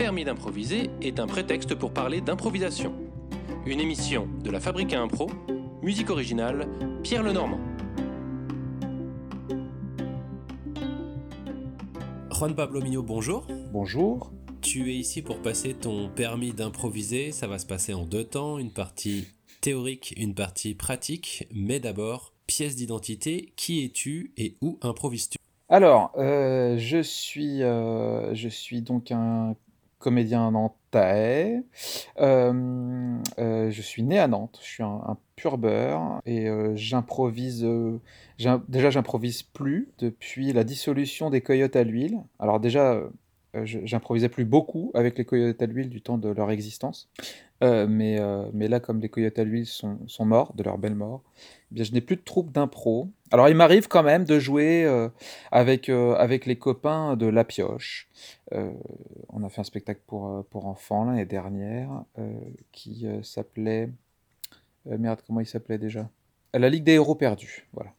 Permis d'improviser est un prétexte pour parler d'improvisation. Une émission de la Fabrique à Impro, musique originale, Pierre Lenormand. Juan Pablo Mignot, bonjour. Bonjour. Tu es ici pour passer ton permis d'improviser. Ça va se passer en deux temps, une partie théorique, une partie pratique. Mais d'abord, pièce d'identité, qui es-tu et où improvises-tu? Alors, euh, je, suis, euh, je suis donc un comédien nantais. Euh, je suis né à Nantes, je suis un, pur beurre et j'improvise. déjà, j'improvise plus depuis la dissolution des Coyotes à l'huile. Alors, déjà, j'improvisais plus beaucoup avec les Coyotes à l'huile du temps de leur existence. mais, là, comme les Coyotes à l'huile sont morts, de leur belle mort, bien, je n'ai plus de troupe d'impro. Alors, il m'arrive quand même de jouer euh, avec, euh, avec les copains de La Pioche. Euh, on a fait un spectacle pour, pour enfants l'année dernière qui s'appelait. merde, comment il s'appelait déjà? La Ligue des héros perdus. Voilà.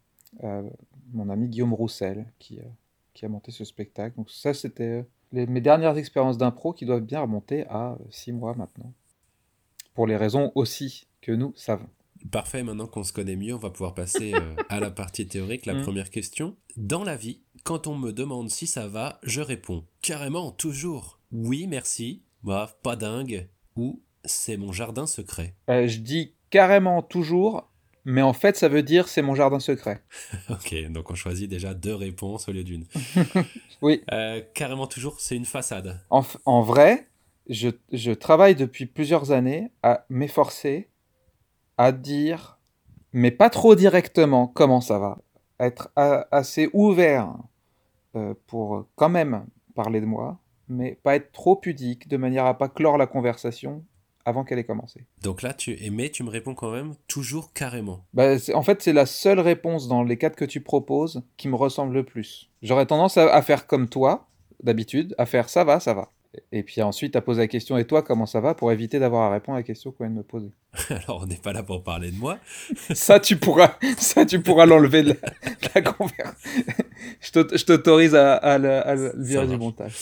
mon ami Guillaume Roussel qui, qui a monté ce spectacle. Donc, ça, c'était mes dernières expériences d'impro qui doivent bien remonter à six mois maintenant. Pour les raisons aussi que nous savons. Parfait, maintenant qu'on se connaît mieux, on va pouvoir passer euh, à la partie théorique. La mm. première question. Dans la vie, quand on me demande si ça va, je réponds carrément, toujours. Oui, merci. Bah, pas dingue. Ou c'est mon jardin secret. Euh, je dis carrément toujours, mais en fait, ça veut dire c'est mon jardin secret. ok, donc on choisit déjà deux réponses au lieu d'une. oui. Euh, carrément toujours, c'est une façade. En, en vrai, je, je, travaille depuis plusieurs années à m'efforcer à dire, mais pas trop directement, comment ça va. Être assez ouvert euh, pour quand même parler de moi, mais pas être trop pudique de manière à pas clore la conversation avant qu'elle ait commencé. Donc là, tu mais tu me réponds quand même toujours carrément. Bah, en fait, c'est la seule réponse dans les quatre que tu proposes qui me ressemble le plus. J'aurais tendance à faire comme toi, d'habitude, à faire ça va, ça va. Et puis ensuite, à poser la question, et toi, comment ça va Pour éviter d'avoir à répondre à la question qu'on vient de me poser. Alors, on n'est pas là pour parler de moi. ça, tu pourras, ça, tu pourras l'enlever de la, conversation. je t'autorise à, le virer du montage.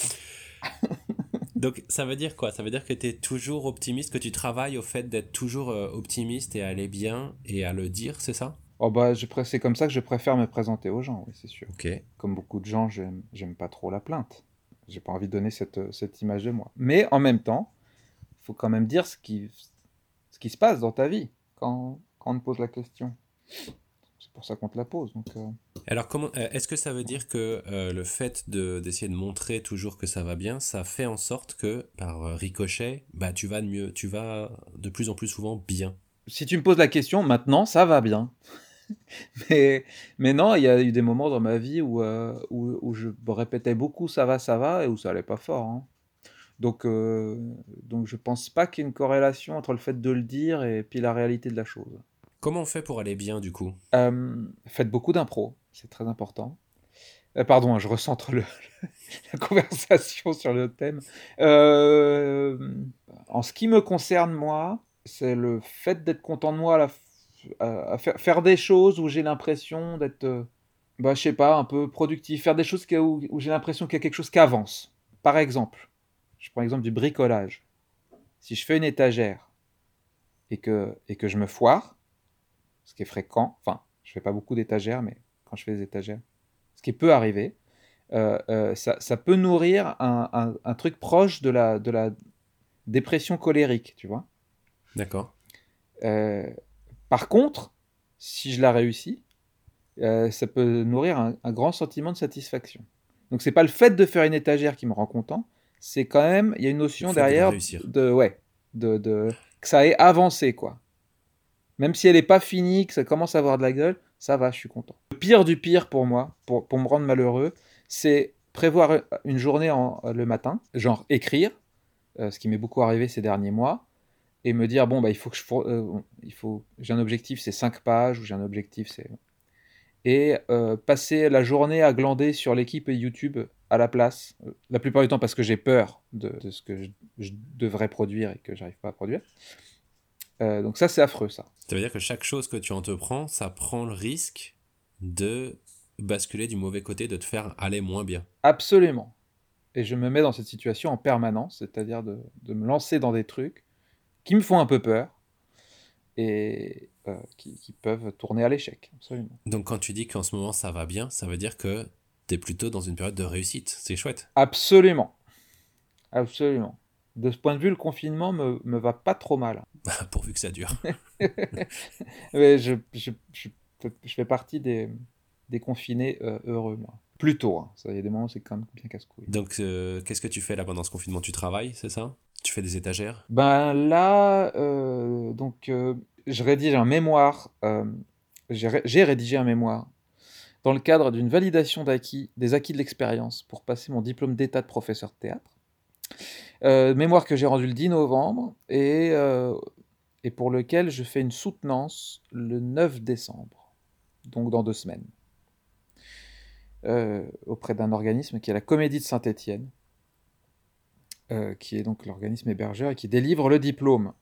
Donc, ça veut dire quoi? Ça veut dire que tu es toujours optimiste, que tu travailles au fait d'être toujours euh, optimiste et à aller bien et à le dire, c'est ça? Oh bah, c'est comme ça que je préfère me présenter aux gens, oui, c'est sûr. Ok. Comme beaucoup de gens, j'aime pas trop la plainte. J'ai pas envie de donner cette, cette, image de moi. Mais en même temps, il faut quand même dire ce qui, ce qui se passe dans ta vie quand, quand on te pose la question. C'est pour ça qu'on te la pose. Donc, euh. Alors, comment, euh, est-ce que ça veut dire que euh, le fait de, d'essayer de montrer toujours que ça va bien, ça fait en sorte que, par ricochet, bah, tu vas de mieux, tu vas de plus en plus souvent bien? Si tu me poses la question, maintenant, ça va bien. mais, mais non, il y a eu des moments dans ma vie où, euh, où, je répétais beaucoup ça va, ça va, et où ça allait pas fort. Hein. Donc, euh, donc je pense pas qu'il y ait une corrélation entre le fait de le dire et puis la réalité de la chose. Comment on fait pour aller bien du coup? Euh, Faites beaucoup d'impro, c'est très important. pardon, hein, je recentre le, la conversation sur le thème. en ce qui me concerne, moi, c'est le fait d'être content de moi à la à, faire, faire, des choses où j'ai l'impression d'être, euh, bah, je sais pas, un peu productif, faire des choses où, où j'ai l'impression qu'il y a quelque chose qui avance. Par exemple, je prends l'exemple du bricolage. Si je fais une étagère et que, et que je me foire, ce qui est fréquent, enfin, je fais pas beaucoup d'étagères, mais quand je fais des étagères, ce qui peut arriver, euh, euh, ça, ça, peut nourrir un, un, un, truc proche de la, de la dépression colérique, tu vois. D'accord. Euh, par contre, si je la réussis, euh, ça peut nourrir un, grand sentiment de satisfaction. Donc c'est pas le fait de faire une étagère qui me rend content, c'est quand même il y a une notion derrière de, ouais de, que ça ait avancé quoi. Même si elle n'est pas finie, que ça commence à avoir de la gueule, ça va, je suis content. Le pire du pire pour moi, pour, me rendre malheureux, c'est prévoir une journée le matin, genre écrire, euh, ce qui m'est beaucoup arrivé ces derniers mois, et me dire bon bah il faut que je euh, il faut j'ai un objectif c'est 5 pages ou j'ai un objectif c'est et euh, passer la journée à glander sur l'équipe YouTube à la place euh, la plupart du temps parce que j'ai peur de, de, ce que je, devrais produire et que j'arrive pas à produire. Donc ça c'est affreux ça. Ça veut dire que chaque chose que tu entreprends ça prend le risque de basculer du mauvais côté de te faire aller moins bien. Absolument. Et je me mets dans cette situation en permanence, c'est-à-dire de, de me lancer dans des trucs qui me font un peu peur et euh, qui, qui peuvent tourner à l'échec, absolument. Donc quand tu dis qu'en ce moment ça va bien, ça veut dire que tu es plutôt dans une période de réussite. C'est chouette. Absolument. Absolument. De ce point de vue, le confinement me, me va pas trop mal. Pourvu que ça dure. Mais je, je, je, je fais partie des, des confinés euh, heureux, moi. Plutôt. Hein. Ça, il y a des moments où c'est quand même bien casse-couille. Donc, euh, qu'est-ce que tu fais là pendant ce confinement? Tu travailles, c'est ça? Des étagères? Ben là, euh, donc, euh, je rédige un mémoire. euh, j'ai ré- j'ai rédigé un mémoire dans le cadre d'une validation des acquis de l'expérience pour passer mon diplôme d'état de professeur de théâtre. Mémoire que j'ai rendu le 10 novembre et, et pour lequel je fais une soutenance le 9 décembre, donc dans deux semaines, auprès d'un organisme qui est la Comédie de Saint-Étienne, euh, qui est donc l'organisme hébergeur et qui délivre le diplôme.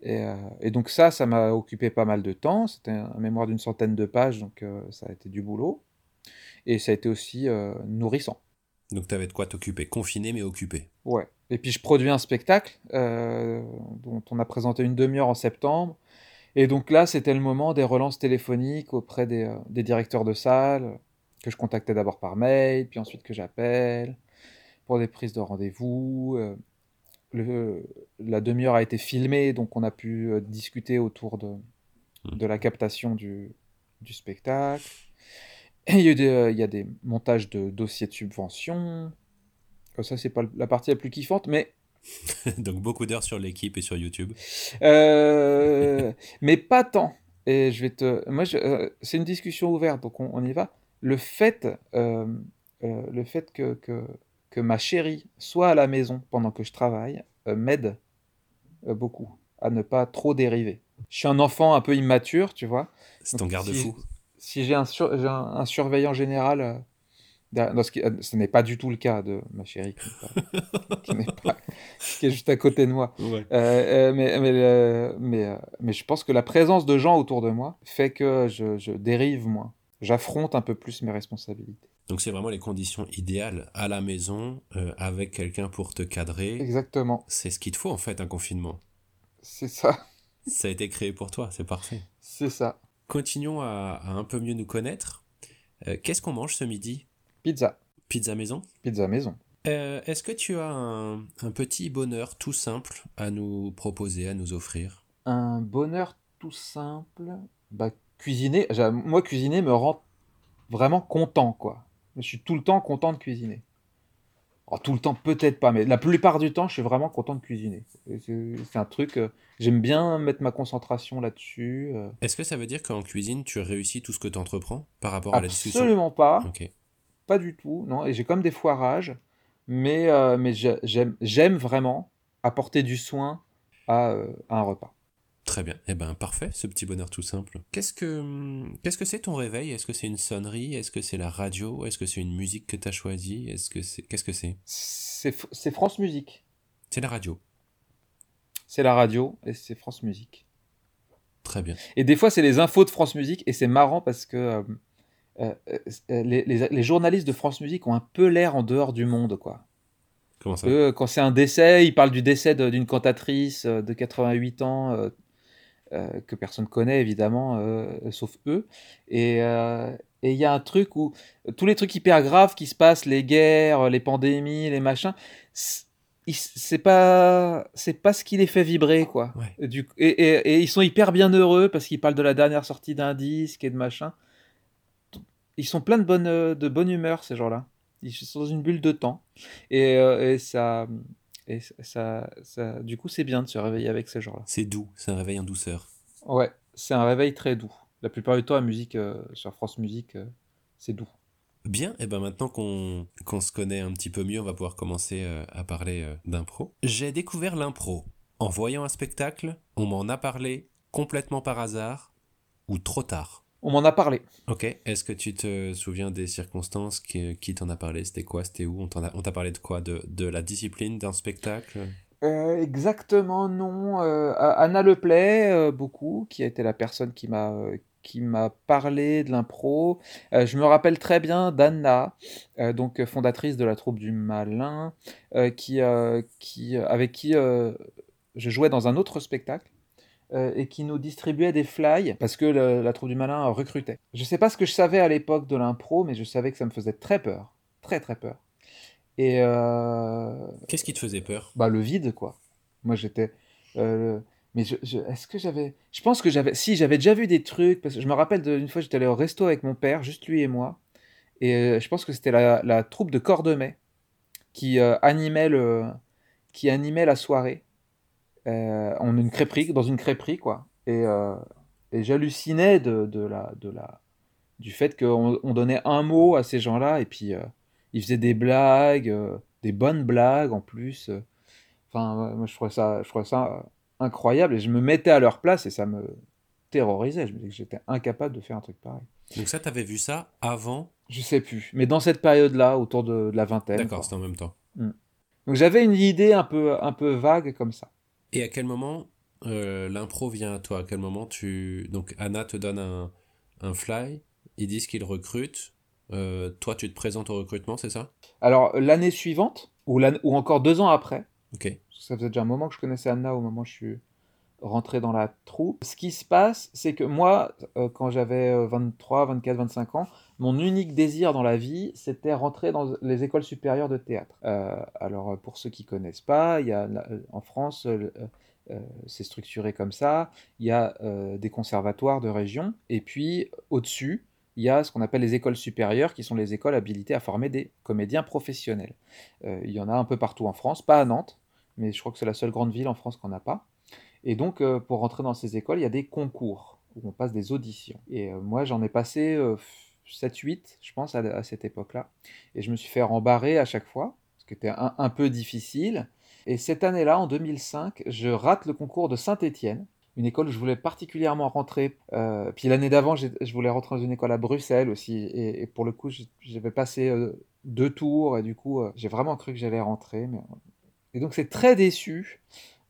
Et, euh, et donc ça, ça m'a occupé pas mal de temps. C'était un mémoire d'une centaine de pages, donc euh, ça a été du boulot. Et ça a été aussi nourrissant. Donc, tu avais de quoi t'occuper. Confiné, mais occupé. Ouais. Et puis je produis un spectacle dont on a présenté une demi-heure en septembre. Et donc là, c'était le moment des relances téléphoniques auprès des, des directeurs de salle, que je contactais d'abord par mail, puis ensuite que j'appelle, pour des prises de rendez-vous. euh, le- la demi-heure a été filmée, donc on a pu euh, discuter autour de, de la captation du, du spectacle. Et il y a eu des, euh, il y a des montages de dossiers de subvention. Ça, c'est pas la partie la plus kiffante, mais, Donc, beaucoup d'heures sur l'équipe et sur YouTube. euh, mais pas tant. Et je vais te. Moi, je- euh, c'est une discussion ouverte, donc on, on y va. Le fait, euh, le fait que, que, que ma chérie soit à la maison pendant que je travaille euh, m'aide euh, beaucoup à ne pas trop dériver. Je suis un enfant un peu immature, tu vois. C'est ton garde-fou. Si, si j'ai un, sur- j'ai un, un surveillant général, euh, non, ce, qui- ce n'est pas du tout le cas de ma chérie, qui pas- qui n'est pas- qui est juste à côté de moi. Ouais. Mais, mais, mais, mais je pense que la présence de gens autour de moi fait que je, je dérive moins. J'affronte un peu plus mes responsabilités. Donc, c'est vraiment les conditions idéales à la maison, euh, avec quelqu'un pour te cadrer. Exactement, C'est ce qu'il te faut, en fait, un confinement. c'est ça, Ça a été créé pour toi, c'est parfait. c'est ça. Continuons à, à un peu mieux nous connaître. Euh, Qu'est-ce qu'on mange ce midi? Pizza, Pizza maison? Pizza maison. Euh, Est-ce que tu as un, un petit bonheur tout simple à nous proposer, à nous offrir? Un bonheur tout simple? Bah, cuisiner, moi, cuisiner me rend vraiment content, quoi. Je suis tout le temps content de cuisiner. Oh, tout le temps, peut-être pas, mais la plupart du temps, je suis vraiment content de cuisiner. C'est un truc, euh, j'aime bien mettre ma concentration là-dessus. euh. Est-ce que ça veut dire qu'en cuisine, tu réussis tout ce que tu entreprends par rapport à la discussion? Absolument pas, pas du tout, non. Et j'ai comme des foirages, mais, euh, mais j'ai- j'aime vraiment apporter du soin à, à un repas. Très bien. Eh ben parfait, ce petit bonheur tout simple. Qu'est-ce que hum, qu'est-ce que c'est ton réveil? Est-ce que c'est une sonnerie? Est-ce que c'est la radio? Est-ce que c'est une musique que tu as choisie? Est-ce que c'est qu'est-ce que c'est? C'est France Musique. C'est la radio. C'est la radio et c'est France Musique. Très bien. Et des fois, c'est les infos de France Musique et c'est marrant parce que euh, euh, euh, les, les- les journalistes de France Musique ont un peu l'air en dehors du monde, quoi. Comment ça? Quand c'est un décès, ils parlent du décès d'une cantatrice de 88 ans euh, que personne connaît évidemment, euh, sauf eux. Et euh, et il y a un truc où tous les trucs hyper graves qui se passent, les guerres, les pandémies, les machins, c'est pas c'est pas ce qui les fait vibrer quoi. Ouais. Et, du- et, et- et ils sont hyper bien heureux parce qu'ils parlent de la dernière sortie d'un disque et de machin. Ils sont pleins de bonne de bonne humeur ces gens-là. Ils sont dans une bulle de temps et, et ça et ça, ça du coup c'est bien de se réveiller avec ces gens-là. C'est doux, c'est un réveil en douceur. Ouais, c'est un réveil très doux. La plupart du temps, la musique euh, sur France Musique, euh, c'est doux. Bien, et ben maintenant qu'on qu'on se connaît un petit peu mieux, on va pouvoir commencer euh, à parler d'impro. J'ai découvert l'impro en voyant un spectacle, on m'en a parlé complètement par hasard ou trop tard. On m'en a parlé. Ok, est-ce que tu te souviens des circonstances qui, qui t'en a parlé? C'était quoi? C'était où? On t'a parlé de quoi? De, de la discipline d'un spectacle? Euh, exactement, non. Euh, Anna Leplay, euh, beaucoup, qui a été la personne qui m'a euh, qui m'a parlé de l'impro. Je me rappelle très bien d'Anna, donc fondatrice de la troupe du Malin, qui, qui, avec qui je jouais dans un autre spectacle. Et qui nous distribuait des fly parce que la troupe du malin recrutait. Je ne sais pas ce que je savais à l'époque de l'impro, mais je savais que ça me faisait très peur, très très peur. Et qu'est-ce qui te faisait peur? Bah le vide quoi. Moi j'étais mais je, est-ce que j'avais. Je pense que j'avais. Si, j'avais déjà vu des trucs. Parce que je me rappelle d'une fois, j'étais allé au resto avec mon père, juste lui et moi. Et euh, je pense que c'était la, la, troupe de Cordemais qui, euh, animait, le, qui animait la soirée. Euh, on une crêperie, dans une crêperie, quoi. Et, euh, et j'hallucinais de, de, la, de la, du fait qu'on on donnait un mot à ces gens-là. Et puis, ils faisaient des blagues, des bonnes blagues en plus. Enfin, moi, je trouvais ça. Je trouvais ça incroyable et je me mettais à leur place et ça me terrorisait. Je me disais que j'étais incapable de faire un truc pareil. Donc ça, tu avais vu ça avant? Je sais plus, mais dans cette période-là, autour de, la vingtaine. D'accord, c'était en même temps. Mm. Donc j'avais une idée un peu, un peu vague comme ça. Et à quel moment euh, l'impro vient à toi? À quel moment tu... Donc Anna te donne un, un fly, ils disent qu'ils recrutent. Euh, toi, tu te présentes au recrutement, c'est ça? Alors l'année suivante, ou, ou encore deux ans après, ok ça faisait déjà un moment que je connaissais Anna au moment où je suis rentré dans la troupe. Ce qui se passe, c'est que moi, euh, quand j'avais 23, 24, 25 ans, mon unique désir dans la vie, c'était rentrer dans les écoles supérieures de théâtre. Euh, alors, pour ceux qui connaissent pas, y a, en France, euh, c'est structuré comme ça. Il y a des conservatoires de région, et puis au-dessus, il y a ce qu'on appelle les écoles supérieures, qui sont les écoles habilitées à former des comédiens professionnels. il y en a un peu partout en France, pas à Nantes, mais je crois que c'est la seule grande ville en France qu'on n'a pas. Et donc, euh, pour rentrer dans ces écoles, il y a des concours où on passe des auditions. Et euh, moi, j'en ai passé 7-8, euh, je pense, à, cette époque-là. Et je me suis fait rembarrer à chaque fois, ce qui était un, peu difficile. Et cette année-là, en 2005, je rate le concours de Saint-Étienne, une école où je voulais particulièrement rentrer. puis l'année d'avant, je voulais rentrer dans une école à Bruxelles aussi. Et, pour le coup, j'avais passé deux tours et du coup, j'ai vraiment cru que j'allais rentrer. Et donc c'est très déçu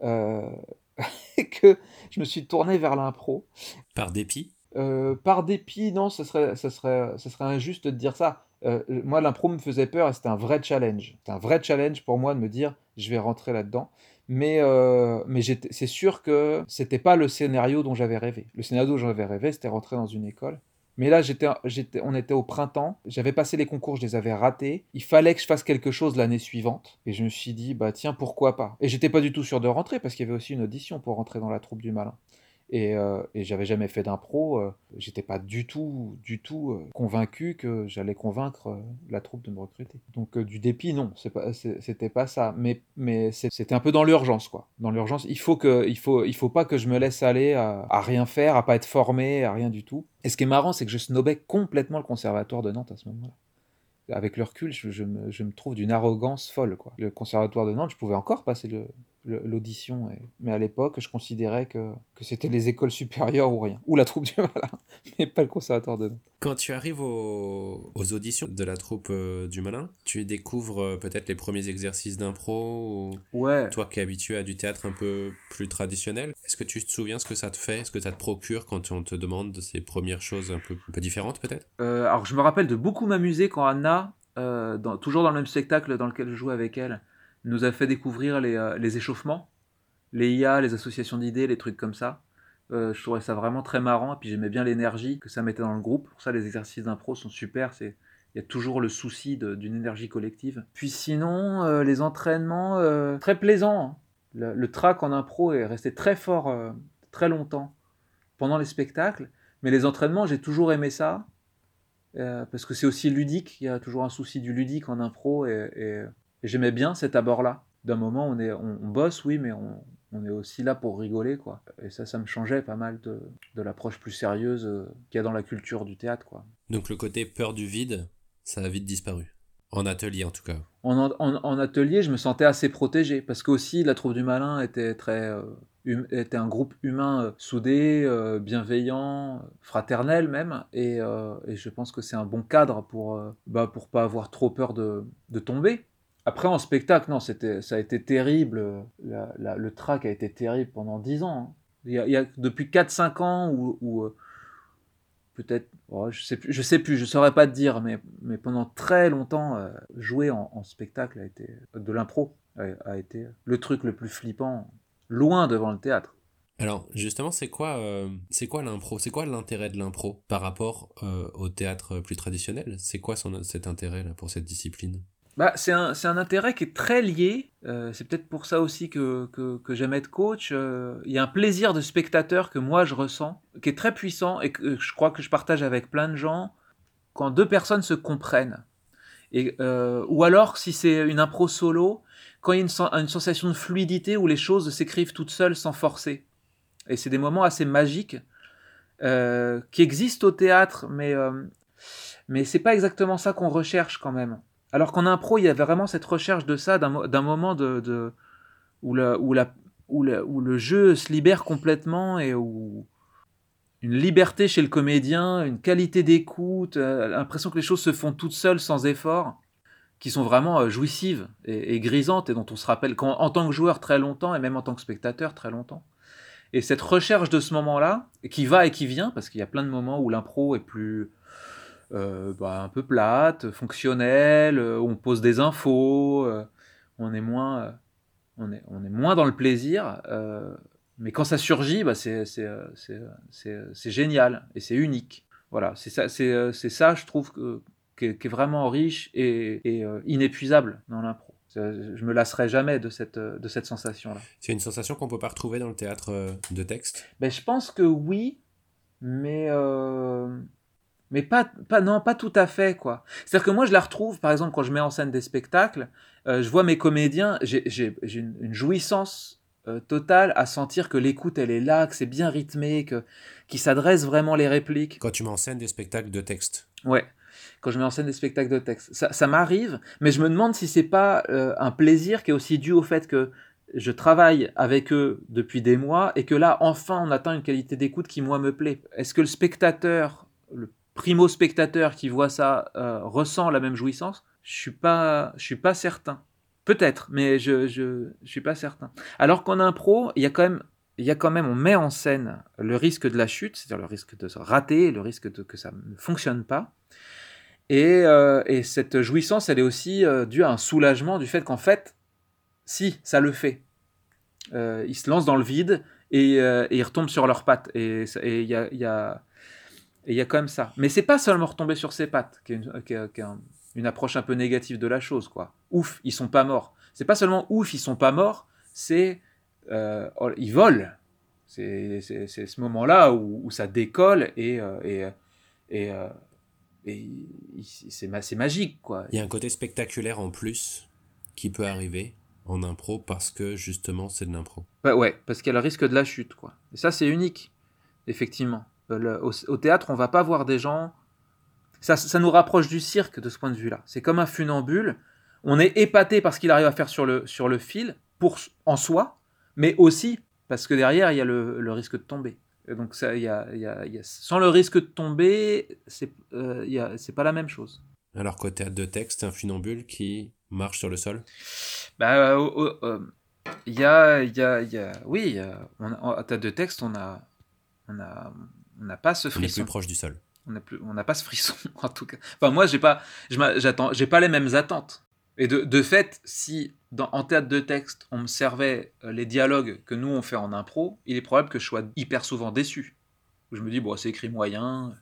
euh, que je me suis tourné vers l'impro. Par dépit euh, Par dépit, non, ce serait, ça serait, injuste de dire ça. Euh, moi, l'impro me faisait peur et c'était un vrai challenge. C'était un vrai challenge pour moi de me dire je vais rentrer là-dedans. Mais, mais c'est sûr que c'était pas le scénario dont j'avais rêvé. Le scénario dont j'avais rêvé, c'était rentrer dans une école. Mais là, on était au printemps, j'avais passé les concours, je les avais ratés. Il fallait que je fasse quelque chose l'année suivante. Et je me suis dit, bah tiens, pourquoi pas? Et j'étais pas du tout sûr de rentrer parce qu'il y avait aussi une audition pour rentrer dans la troupe du malin. Et, euh, et j'avais jamais fait d'impro. Euh, j'étais pas du tout, du tout euh, convaincu que j'allais convaincre la troupe de me recruter. Donc du dépit, non, c'était pas ça. Mais, mais c'était un peu dans l'urgence, quoi. Dans l'urgence, il faut que, il faut, pas que je me laisse aller à, à, rien faire, à pas être formé, à rien du tout. Et ce qui est marrant, c'est que je snobais complètement le conservatoire de Nantes à ce moment-là avec le recul, je, me, je me, trouve d'une arrogance folle. Quoi. Le conservatoire de Nantes, je pouvais encore passer le, l'audition. Mais à l'époque, je considérais que, que c'était les écoles supérieures ou rien. Ou la troupe du Malin, mais pas le conservatoire de Nantes. Quand tu arrives aux, aux auditions de la troupe euh, du Malin, tu découvres euh, peut-être les premiers exercices d'impro Ouais. Toi qui es habitué à du théâtre un peu plus traditionnel, est-ce que tu te souviens ce que ça te fait Ce que ça te procure quand on te demande ces premières choses un peu, un peu différentes peut-être? Euh, Alors je me rappelle de beaucoup m'amuser quand Anna, dans, toujours dans le même spectacle dans lequel je jouais avec elle, nous a fait découvrir les, euh, les échauffements, les IA, les associations d'idées, les trucs comme ça. Euh, je trouvais ça vraiment très marrant, et puis j'aimais bien l'énergie que ça mettait dans le groupe. Pour ça, les exercices d'impro sont super. C'est il y a toujours le souci d'une énergie collective. Puis sinon, euh, les entraînements, très plaisants. Hein. Le, le, track en impro est resté très fort très longtemps pendant les spectacles. Mais les entraînements, j'ai toujours aimé ça. parce que c'est aussi ludique. Il y a toujours un souci du ludique en impro. et j'aimais bien cet abord-là. D'un moment, on, est, on, bosse, oui, mais on, on, est aussi là pour rigoler, quoi. Et ça, ça me changeait pas mal de, de l'approche plus sérieuse euh, qu'il y a dans la culture du théâtre, quoi. Donc le côté peur du vide, ça a vite disparu. En atelier, en tout cas. En, en, atelier, je me sentais assez protégé, parce qu'aussi, la troupe du malin était très... Euh, hum, était un groupe humain euh, soudé, bienveillant, fraternel même, et, et je pense que c'est un bon cadre pour bah, pour pas avoir trop peur de, de tomber. Après, en spectacle, non, c'était, ça a été terrible. le track a été terrible pendant 10 ans. Hein. Il, y a, depuis 4-5 ans où, peut-être, oh, je sais plus, je sais saurais pas te dire, mais, mais pendant très longtemps, euh, jouer en, spectacle a été, de l'impro a, été le truc le plus flippant, loin devant le théâtre. Alors justement, c'est quoi, euh, quoi l'impro? C'est quoi l'intérêt de l'impro par rapport euh, au théâtre plus traditionnel? C'est quoi cet intérêt là pour cette discipline? Bah, c'est un, un, intérêt qui est très lié. Euh, c'est peut-être pour ça aussi que, que, que j'aime être coach. Euh, il y a un plaisir de spectateur que moi je ressens, qui est très puissant et que je crois que je partage avec plein de gens quand deux personnes se comprennent. Et, euh, ou alors, si c'est une impro solo, quand il y a une, une sensation de fluidité où les choses s'écrivent toutes seules sans forcer. Et c'est des moments assez magiques qui existent au théâtre, mais, mais c'est pas exactement ça qu'on recherche quand même. Alors qu'en impro, il y avait vraiment cette recherche de ça, d'un moment de, où, le jeu se libère complètement et où une liberté chez le comédien, une qualité d'écoute, euh, l'impression que les choses se font toutes seules sans effort, qui sont vraiment euh, jouissives et, grisantes et dont on se rappelle en tant que joueur très longtemps et même en tant que spectateur très longtemps. Et cette recherche de ce moment-là, qui va et qui vient, parce qu'il y a plein de moments où l'impro est plus, bah, un peu plate, fonctionnelle, euh, où on pose des infos, euh, on, est moins, on, est, on est moins dans le plaisir. mais quand ça surgit, bah, c'est génial et c'est unique. Voilà, c'est ça, c'est ça, je trouve, que, qui, est, vraiment riche et, et inépuisable dans l'impro. Je me lasserai jamais de cette, de cette sensation-là. C'est une sensation qu'on peut pas retrouver dans le théâtre de texte? Ben, Je pense que oui, mais mais pas, pas, non, pas tout à fait, quoi. C'est-à-dire que moi, je la retrouve, par exemple, quand je mets en scène des spectacles, euh, je vois mes comédiens, j'ai une, une, jouissance euh, totale à sentir que l'écoute, elle est là, que c'est bien rythmé, que qui s'adressent vraiment les répliques. Quand tu mets en scène des spectacles de texte. Ouais. Quand je mets en scène des spectacles de texte, ça, ça m'arrive, mais je me demande si c'est pas euh, un plaisir qui est aussi dû au fait que je travaille avec eux depuis des mois et que là, enfin, on atteint une qualité d'écoute qui, moi, me plaît. Est-ce que le spectateur, le primo spectateur qui voit ça euh, ressent la même jouissance Je suis pas, je suis pas certain. Peut-être, mais je, je, je suis pas certain. Alors qu'en impro, il y a quand même il y a quand même, on met en scène le risque de la chute, c'est-à-dire le risque de se rater, le risque de que ça ne fonctionne pas. Et, euh, et cette jouissance, elle est aussi euh, due à un soulagement du fait qu'en fait, si, ça le fait. ils se lancent dans le vide et, et, ils retombent sur leurs pattes. Et il y a, y a et il y a quand même ça. Mais c'est pas seulement retomber sur ses pattes, qui est, une, approche un peu négative de la chose, quoi. Ouf, ils sont pas morts. C'est pas seulement ouf, ils sont pas morts, c'est euh, oh, ils volent. C'est ce moment-là où, ça décolle et, euh, et, et, euh, et c'est magique, quoi. Il y a un côté spectaculaire en plus qui peut arriver en impro parce que justement c'est de l'impro. Bah ouais, parce qu'il y a le risque de la chute, quoi. Et ça c'est unique, effectivement. Euh, au, théâtre, on va pas voir des gens. Ça, ça nous rapproche du cirque de ce point de vue-là. C'est comme un funambule. On est épaté par ce qu'il arrive à faire sur le, sur le fil, pour, en soi, mais aussi parce que derrière, il y a le, le risque de tomber. donc, ça, il y a, y a, sans le risque de tomber, c'est euh, c'est pas la même chose. Alors qu'au théâtre de texte, un funambule qui marche sur le sol? Bah, euh, il y, a, y, a, y a, oui, on, en théâtre de texte, on a, on a, on n'a pas ce frisson. On est plus proche du sol. On n'a pas ce frisson, en tout cas. Enfin, moi, j'ai pas, j'attends, j'ai pas les mêmes attentes. Et de, de fait, si dans, en théâtre de texte, on me servait euh, les dialogues que nous on fait en impro, il est probable que je sois hyper souvent déçu. Je me dis, bon, c'est écrit moyen.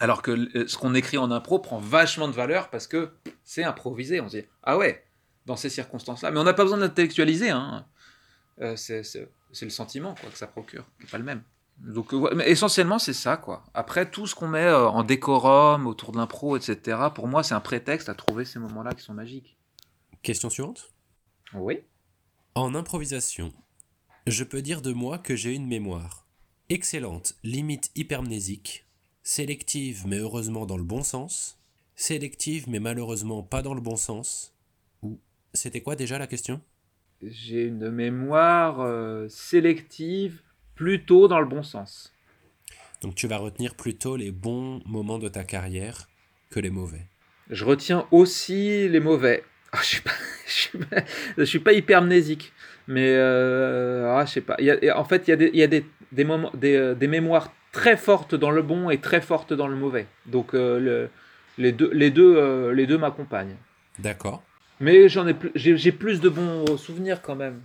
Alors que euh, ce qu'on écrit en impro prend vachement de valeur parce que c'est improvisé. On se dit, ah ouais, dans ces circonstances-là. Mais on n'a pas besoin d'intellectualiser. Hein. Euh, c'est le sentiment quoi, que ça procure, qui n'est pas le même. Donc euh, essentiellement c'est ça quoi. Après tout ce qu'on met euh, en décorum autour de l'impro etc. Pour moi c'est un prétexte à trouver ces moments-là qui sont magiques. Question suivante. Oui. En improvisation, je peux dire de moi que j'ai une mémoire excellente, limite hypermnésique, sélective mais heureusement dans le bon sens, sélective mais malheureusement pas dans le bon sens. Ou c'était quoi déjà la question? J'ai une mémoire euh, sélective plutôt dans le bon sens. Donc tu vas retenir plutôt les bons moments de ta carrière que les mauvais. Je retiens aussi les mauvais. Ah, je suis pas, je suis pas, mais euh, ah, je sais pas. en fait, il y a des, il y a des, des moments, des, euh, des, mémoires très forte dans le bon et très forte dans le mauvais. Donc le, les deux, les deux, les deux m'accompagnent. D'accord. Mais j'en ai j'ai plus de bons souvenirs quand même.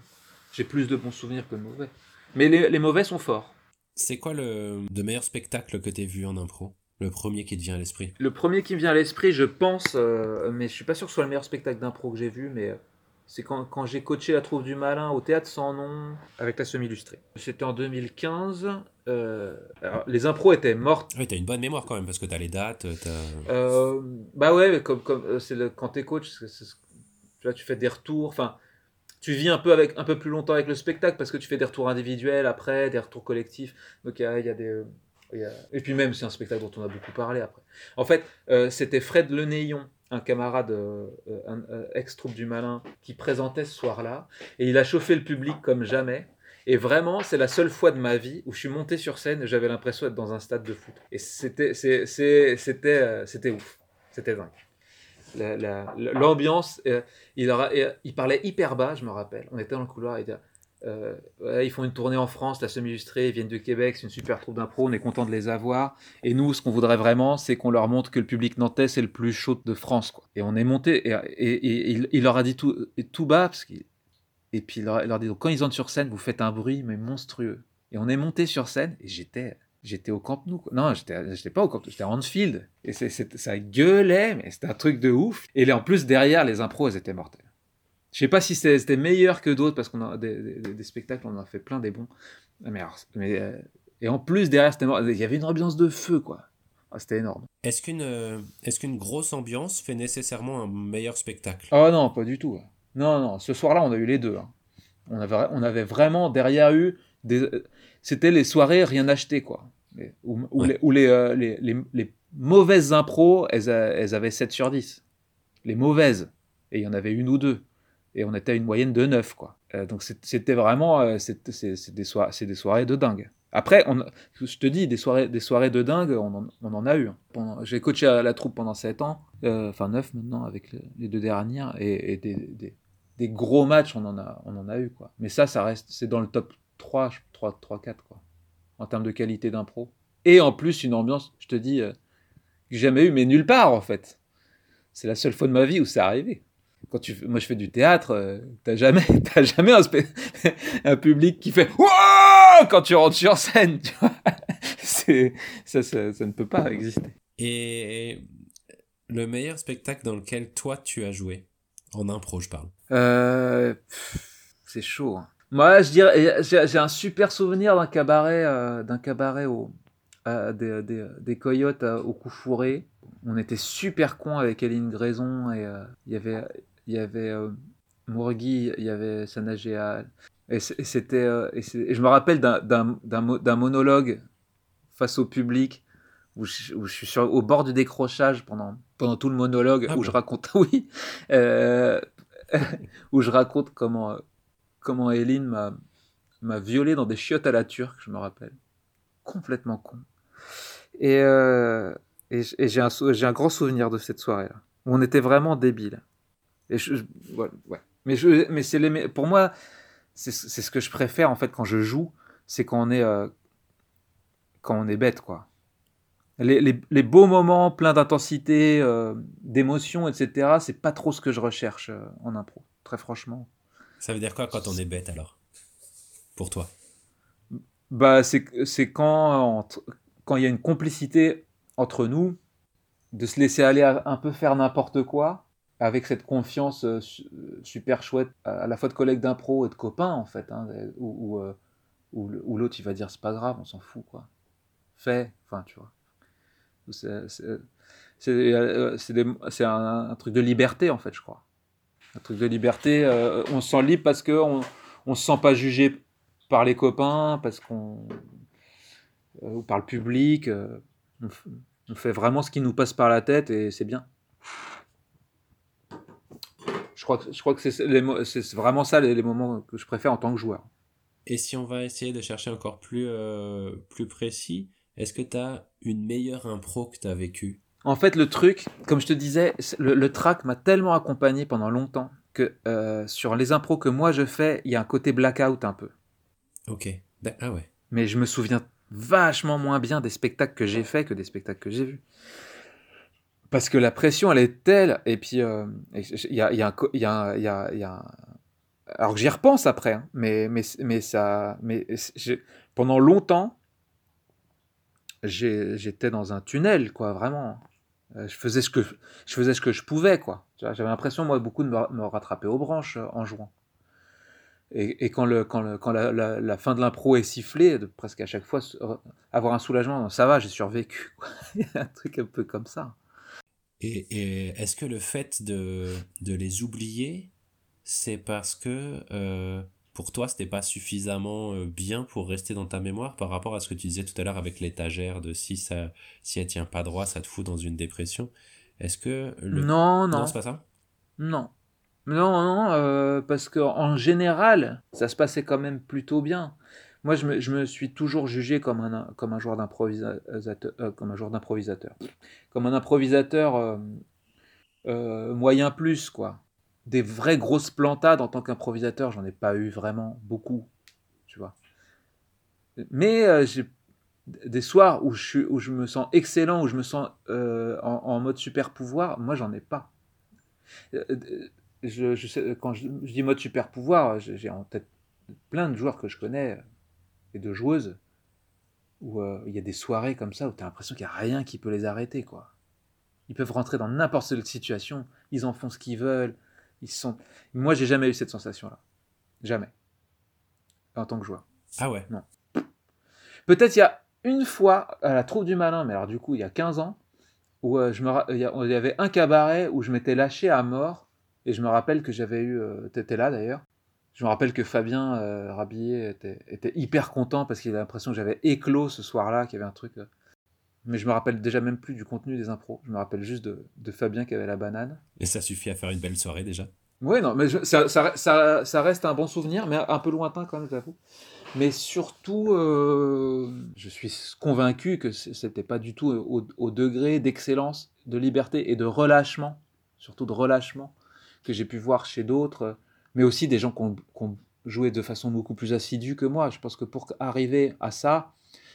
J'ai plus de bons souvenirs que de mauvais. Mais les, les mauvais sont forts. C'est quoi le de meilleur spectacle que t'aies vu en impro? Le premier qui te vient à l'esprit? Le premier qui me vient à l'esprit, je pense, euh, mais je suis pas sûr que ce soit le meilleur spectacle d'impro que j'ai vu, mais euh, c'est quand, quand j'ai coaché la troupe du malin au théâtre sans nom avec la semi-illustrée. C'était en 2015. Euh, alors, les impros étaient mortes. Oui, t'as une bonne mémoire quand même, parce que t'as les dates. Euh, bah ouais, comme, comme, c'est le, quand t'es coach, tu, vois, tu fais des retours. Enfin, tu vis un peu, avec, un peu plus longtemps avec le spectacle parce que tu fais des retours individuels après, des retours collectifs. Il y des. Euh. Et puis même, c'est un spectacle dont on a beaucoup parlé après. En fait, euh, c'était Fred Lenéillon, un camarade euh, un, ex-troupe du Malin, qui présentait ce soir-là. Et il a chauffé le public comme jamais. Et vraiment, c'est la seule fois de ma vie où je suis monté sur scène et j'avais l'impression d'être dans un stade de foot. Et c'était, c'était, c'était ouf. C'était dingue l'ambiance. Euh, il, euh, il parlait hyper bas, je me rappelle. On était dans le couloir, il euh, ils font une tournée en France, la semi-illustrée, ils viennent de Québec, c'est une super troupe d'impro, on est content de les avoir. Et nous, ce qu'on voudrait vraiment, c'est qu'on leur montre que le public nantais, c'est le plus chaud de France. Quoi. Et on est monté, et, il, leur a dit tout, tout bas, parce et puis il leur, dit, quand ils entrent sur scène, vous faites un bruit, mais monstrueux. Et on est monté sur scène, et j'étais j'étais au Camp Nou. Non, j'étais pas au Camp Nou, j'étais à Anfield. Et ça gueulait, mais c'était un truc de ouf. Et en plus, derrière, les impros, elles étaient mortelles. Je sais pas si c'était meilleur que d'autres, parce qu'on a des, des, spectacles, on en a fait plein des bons. Mais, mais euh, et en plus, derrière, c'était Il y avait une ambiance de feu, quoi. Ah, c'était énorme. Est-ce qu'une euh, est qu'une grosse ambiance fait nécessairement un meilleur spectacle? Oh non, pas du tout. Non, non, ce soir-là, on a eu les deux. Hein. On, avait, on avait vraiment derrière eu des c'était les soirées rien acheté, quoi. Où, euh, les, les, les, mauvaises impros, elles, elles, avaient 7 sur 10. Les mauvaises. Et il y en avait une ou deux. Et on était à une moyenne de 9, quoi. Euh, donc c'était vraiment. Euh, c'est des, soirées, des soirées de dingue. Après, on, je te dis, des soirées, des soirées de dingue, on en, on en a eu. Hein. J'ai coaché la troupe pendant 7 ans, enfin 9 maintenant avec les deux dernières, et, des, des, des, gros matchs, on en a, on en a eu. Quoi. Mais ça, ça reste, c'est dans le top 3, 3, 3 4, quoi, en termes de qualité d'impro. Et en plus, une ambiance, je te dis, euh, que j'ai jamais eu, mais nulle part, en fait. C'est la seule fois de ma vie où c'est arrivé. Quand tu, moi, je fais du théâtre, euh, t'as jamais, as jamais un, un, public qui fait Wouah quand tu rentres sur scène. Tu vois ça, ça, ça ne peut pas exister. Et le meilleur spectacle dans lequel toi tu as joué? En impro, je parle. Euh, c'est chaud. Hein. Moi, je dirais, j'ai un super souvenir d'un cabaret, euh, d'un cabaret au, des, des, des, coyotes euh, au coup fourré. On était super cons avec Aline Graison et euh, il y avait, il y avait Mourgui, il y avait Sanagéal. Et c'était, et, je me rappelle d'un monologue face au public où je, où je suis sur, au bord du décrochage pendant, pendant tout le monologue ah où je raconte, oui, où je raconte comment comment Hélène m'a violé dans des chiottes à la turque, je me rappelle. Complètement con. Et, euh, j'ai un, grand souvenir de cette soirée-là. On était vraiment débiles. Mais, les, pour moi, c'est ce que je préfère en fait quand je joue, c'est quand on est euh, bête quoi. Les beaux moments pleins d'intensité, euh, d'émotion, etc. C'est pas trop ce que je recherche en impro, très franchement. Ça veut dire quoi quand on est bête alors? Pour toi? Bah c'est quand quand il y a une complicité entre nous, de se laisser aller un peu faire n'importe quoi, avec cette confiance euh, super chouette, à la fois de collègues d'impro et de copains en fait, hein, où, euh, l'autre il va dire c'est pas grave, on s'en fout quoi. Fais, enfin tu vois. C'est euh, un, un, truc de liberté en fait, je crois un truc de liberté. Euh, on se sent libre parce qu'on ne se sent pas jugé par les copains, parce qu'on. Euh, ou par le public. Euh, on, fait vraiment ce qui nous passe par la tête et c'est bien. Je crois que, c'est vraiment ça les, moments que je préfère en tant que joueur. Et si on va essayer de chercher encore plus, plus précis, est-ce que tu as une meilleure impro que tu as vécue? En fait, le truc, comme je te disais, le, track m'a tellement accompagné pendant longtemps que euh, sur les impros que moi je fais, il y a un côté blackout un peu. Ok. Ah ouais. Mais je me souviens vachement moins bien des spectacles que j'ai faits que des spectacles que j'ai vus. Parce que la pression, elle est telle, et puis il y a, y, a, y, a, y, a, y a alors que j'y repense après, hein, mais, mais, mais ça, mais pendant longtemps, j'étais dans un tunnel, quoi, vraiment. Euh, je faisais ce que je faisais ce que je pouvais, quoi. J'avais l'impression, moi, beaucoup de me, rattraper aux branches euh, en jouant. Et, quand, le, quand, le, quand la, fin de l'impro est sifflée, presque à chaque fois, avoir un soulagement, ça va, j'ai survécu. Un truc un peu comme ça. Et, et est-ce que le fait de, de les oublier, c'est parce que euh, pour toi, c'était pas suffisamment euh, bien pour rester dans ta mémoire par rapport à ce que tu disais tout à l'heure avec l'étagère de si ça, si elle tient pas droit, ça te fout dans une dépression. Est-ce que le... non, non, non c'est pas ça? Non, non, non, euh, parce que en général, ça se passait quand même plutôt bien. Moi, je me, je me suis toujours jugé comme un, comme un joueur d'improvisateur, comme un joueur d'improvisateur, comme un improvisateur moyen plus, quoi des vraies grosses plantades en tant qu'improvisateur, j'en ai pas eu vraiment beaucoup, tu vois. Mais euh, j'ai des soirs où je, où je me sens excellent, où je me sens euh, en, mode super pouvoir, moi j'en ai pas. Euh, je, sais, quand je, dis mode super pouvoir, j'ai en tête plein de joueurs que je connais et de joueuses où il y a des soirées comme ça où tu as l'impression qu'il n'y a rien qui peut les arrêter, quoi. Ils peuvent rentrer dans n'importe quelle situation, ils en font ce qu'ils veulent, ils sont... Moi, j'ai jamais eu cette sensation-là. Jamais. En tant que joueur. Ah ouais Non. Peut-être il y a une fois à la troupe du malin, mais alors du coup, il y a 15 ans, où euh, je me il y avait un cabaret où je m'étais lâché à mort, et je me rappelle que j'avais eu... Euh, T'étais là d'ailleurs. Je me rappelle que Fabien euh, Rabillet était, était, hyper content parce qu'il a l'impression que j'avais éclos ce soir-là, qu'il y avait un truc... Euh, mais je me rappelle déjà même plus du contenu des impros. Je me rappelle juste de, de Fabien qui avait la banane. Et ça suffit à faire une belle soirée déjà. Oui, non, mais ça, ça, ça, ça, reste un bon souvenir, mais un peu lointain quand même, j'avoue. Mais surtout, euh, je suis convaincu que c'était pas du tout au, au degré d'excellence, de liberté et de relâchement, surtout de relâchement, que j'ai pu voir chez d'autres, mais aussi des gens qui ont, qui ont joué de façon beaucoup plus assidue que moi. Je pense que pour arriver à ça,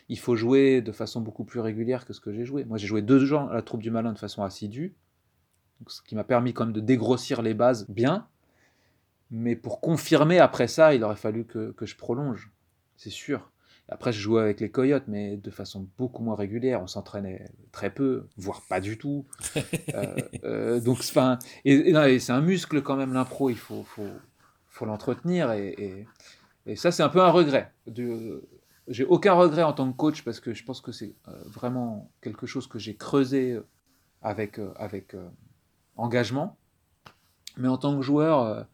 il faut jouer de façon beaucoup plus régulière que ce que j'ai joué. Moi, j'ai joué deux gens à la troupe du malin de façon assidue, ce qui m'a permis quand même de dégrossir les bases bien. Mais pour confirmer après ça, il aurait fallu que, je prolonge, c'est sûr. Après, je jouais avec les coyotes, mais de façon beaucoup moins régulière. On s'entraînait très peu, voire pas du tout. Euh, euh, donc, enfin, et, c'est un muscle quand même l'impro. Il faut, faut, l'entretenir, et, et, ça, c'est un peu un regret. J'ai aucun regret en tant que coach parce que je pense que c'est euh, vraiment quelque chose que j'ai creusé euh, avec, euh, avec engagement. Mais en tant que joueur,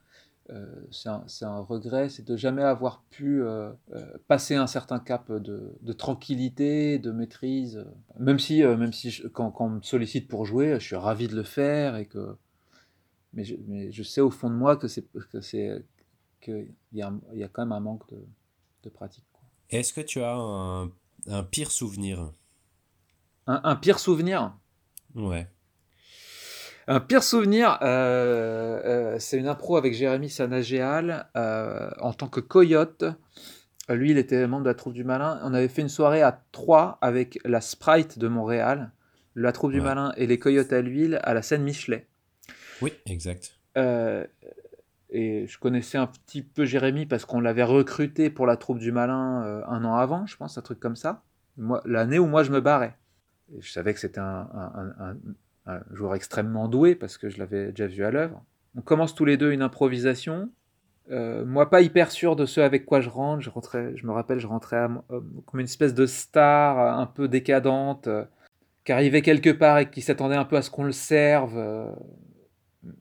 c'est un, regret, c'est de jamais avoir pu passer un certain cap de, tranquillité, de maîtrise. Même si, même si quand, on me sollicite pour jouer, je suis ravi de le faire et que. Mais je, sais au fond de moi que qu'il y, y a quand même un manque de pratique. Est-ce que tu as un, pire souvenir? Un, pire souvenir? Ouais. Un pire souvenir, euh, euh, c'est une impro avec Jérémy Sanagéal euh, en tant que coyote. Lui, il était membre de la troupe du malin. On avait fait une soirée à trois avec la Sprite de Montréal, la troupe du malin et les coyotes à l'huile à la scène Michelet. Oui, exact. Et je connaissais un petit peu Jérémy parce qu'on l'avait recruté pour la troupe du malin euh, un an avant, je pense, un truc comme ça. L'année où moi je me barrais. Et je savais que c'était un, joueur extrêmement doué parce que je l'avais déjà vu à l'œuvre. On commence tous les deux une improvisation. Euh, moi, pas hyper sûr de ce avec quoi je rentre. Je, rentrais, je me rappelle, je rentrais euh, comme une espèce de star un peu décadente qui arrivait quelque part et qui s'attendait un peu à ce qu'on le serve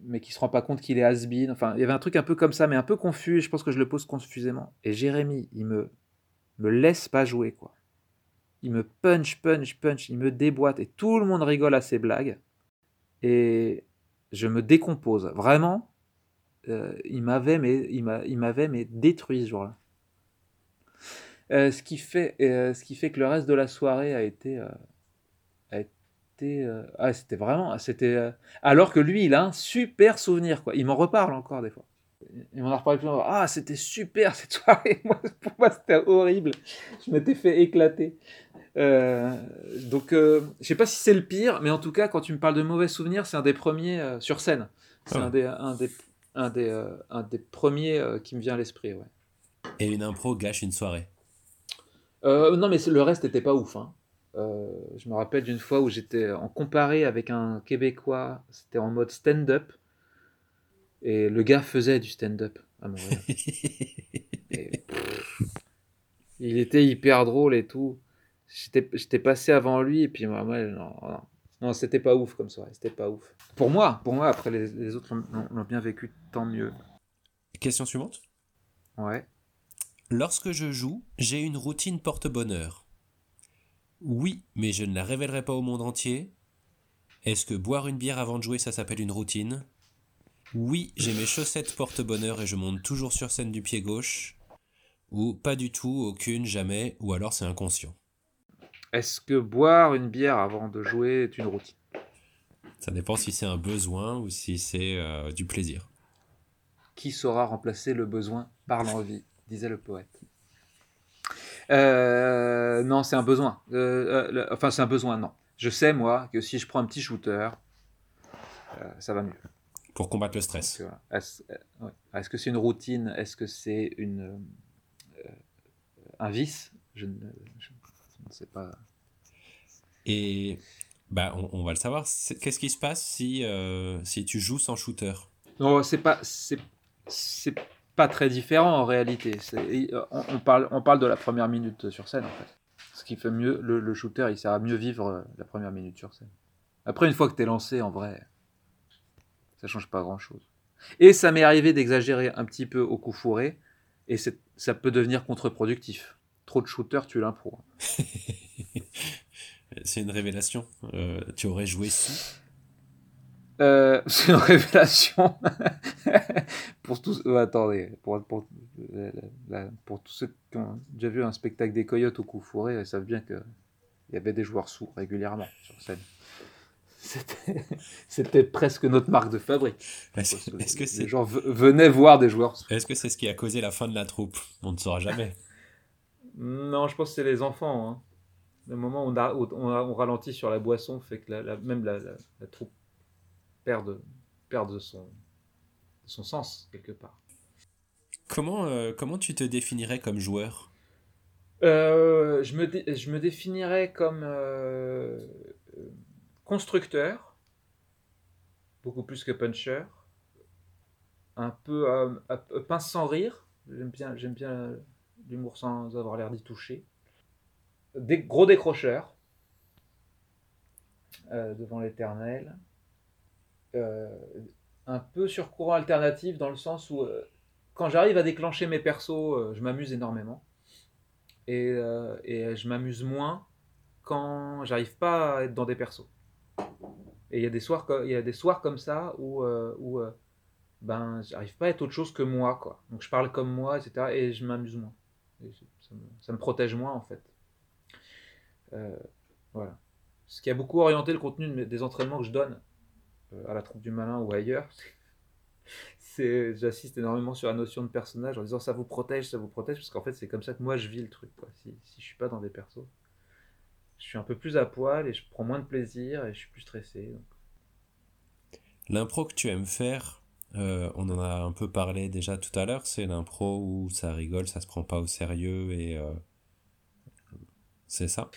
mais qui se rend pas compte qu'il est has -been. Enfin, il y avait un truc un peu comme ça, mais un peu confus, et je pense que je le pose confusément. Et Jérémy, il me, me laisse pas jouer, quoi. Il me punch, punch, punch, il me déboîte, et tout le monde rigole à ses blagues. Et je me décompose. Vraiment, euh, il m'avait mais, il m'avait mais détruit ce jour-là. Euh, ce, qui fait, euh, ce qui fait que le reste de la soirée a été, euh, ah, c'était vraiment, c'était. Euh, alors que lui, il a un super souvenir, quoi. Il m'en reparle encore des fois. et on a reparlé plus longtemps. Ah, c'était super cette soirée. Moi, pour moi, c'était horrible. Je m'étais fait éclater. Euh, donc, euh, je sais pas si c'est le pire, mais en tout cas, quand tu me parles de mauvais souvenirs, c'est un des premiers euh, sur scène. C'est Ah. un, des, un, des, un, des, un des premiers qui me vient à l'esprit. Ouais. Et une impro gâche une soirée. Non, mais le reste n'était pas ouf. hein. Euh, je me rappelle d'une fois où j'étais en comparé avec un Québécois. C'était en mode stand-up. Et le gars faisait du stand-up à Montréal. Et, pff, il était hyper drôle et tout. J'étais passé avant lui et puis moi, moi, non, non, non, c'était pas ouf comme ça. C'était pas ouf. Pour moi, pour moi, après les, les autres l'ont bien vécu, tant mieux. Question suivante. Ouais. Lorsque je joue, j'ai une routine porte-bonheur. Oui, mais je ne la révélerai pas au monde entier. Est-ce que boire une bière avant de jouer, ça s'appelle une routine? Oui, j'ai mes chaussettes porte-bonheur et je monte toujours sur scène du pied gauche. Ou pas du tout, aucune, jamais, ou alors c'est inconscient. Est-ce que boire une bière avant de jouer est une routine? Ça dépend si c'est un besoin ou si c'est euh, du plaisir. Qui saura remplacer le besoin par l'envie? Disait le poète. Euh, non, c'est un besoin. Euh, euh, le- enfin, c'est un besoin, non. Je sais, moi, que si je prends un petit shooter, euh, ça va mieux. Pour combattre le stress. Voilà. Est-ce ouais. Que c'est une routine? Est-ce que c'est une, un vice? Je ne, je ne sais pas. Et bah, on, on va le savoir. Qu'est-ce qui se passe si, si tu joues sans shooter? Non, c'est pas, c'est pas très différent en réalité. C'est- on, parle, de la première minute sur scène en fait. Ce qui fait mieux, le, shooter, il sert à mieux vivre euh, la première minute sur scène. Après, une fois que t'es lancé, en vrai, ça change pas grand chose. Et ça m'est arrivé d'exagérer un petit peu au coup fourré, et ça peut devenir contre-productif. Trop de shooters, tu l'impro. C'est une révélation. Euh, tu aurais joué sous. Euh, c'est une révélation pour tous. euh, attendez, pour, pour, pour tous ceux qui ont déjà vu un spectacle des Coyotes au coup fourré, ils savent bien que il y avait des joueurs sourds régulièrement sur scène. C'était, c'était presque notre marque de fabrique. Est-ce est-ce que les gens ve- venaient voir des joueurs sourds. est -ce c'est ce qui a causé la fin de la troupe? On ne saura jamais. Non, je pense que c'est les enfants. hein. Le moment où on, a- où on, a- on ralentit sur la boisson fait que la- la- même la, la- la troupe perd, de, perd de son, son sens quelque part. Comment, euh, comment tu te définirais comme joueur? Euh, je, me dé- je me définirais comme euh, constructeur, beaucoup plus que puncher, un peu pince sans rire, j'aime bien, j'aime bien l'humour sans avoir l'air d'y toucher, des gros décrocheur devant l'éternel, un peu sur courant alternatif dans le sens où euh, quand j'arrive à déclencher mes persos, euh, je m'amuse énormément et, euh, je m'amuse moins quand j'arrive pas à être dans des persos. Et il y a des soirs, y a des soirs comme ça où, euh, où euh, ben, j'arrive pas à être autre chose que moi, quoi. Donc je parle comme moi, etc. Et je m'amuse moins. Ça, me, ça me protège moins, en fait. Euh, voilà. Ce qui a beaucoup orienté le contenu des entraînements que je donne euh, à la troupe du malin ou ailleurs, c'est j'assiste énormément sur la notion de personnage en disant ça vous protège, ça vous protège, parce qu'en fait c'est comme ça que moi je vis le truc. Quoi. Si, si je suis pas dans des persos, je suis un peu plus à poil et je prends moins de plaisir et je suis plus stressé. donc. L'impro que tu aimes faire, euh, on en a un peu parlé déjà tout à l'heure, c'est l'impro où ça rigole, ça se prend pas au sérieux et euh, c'est ça?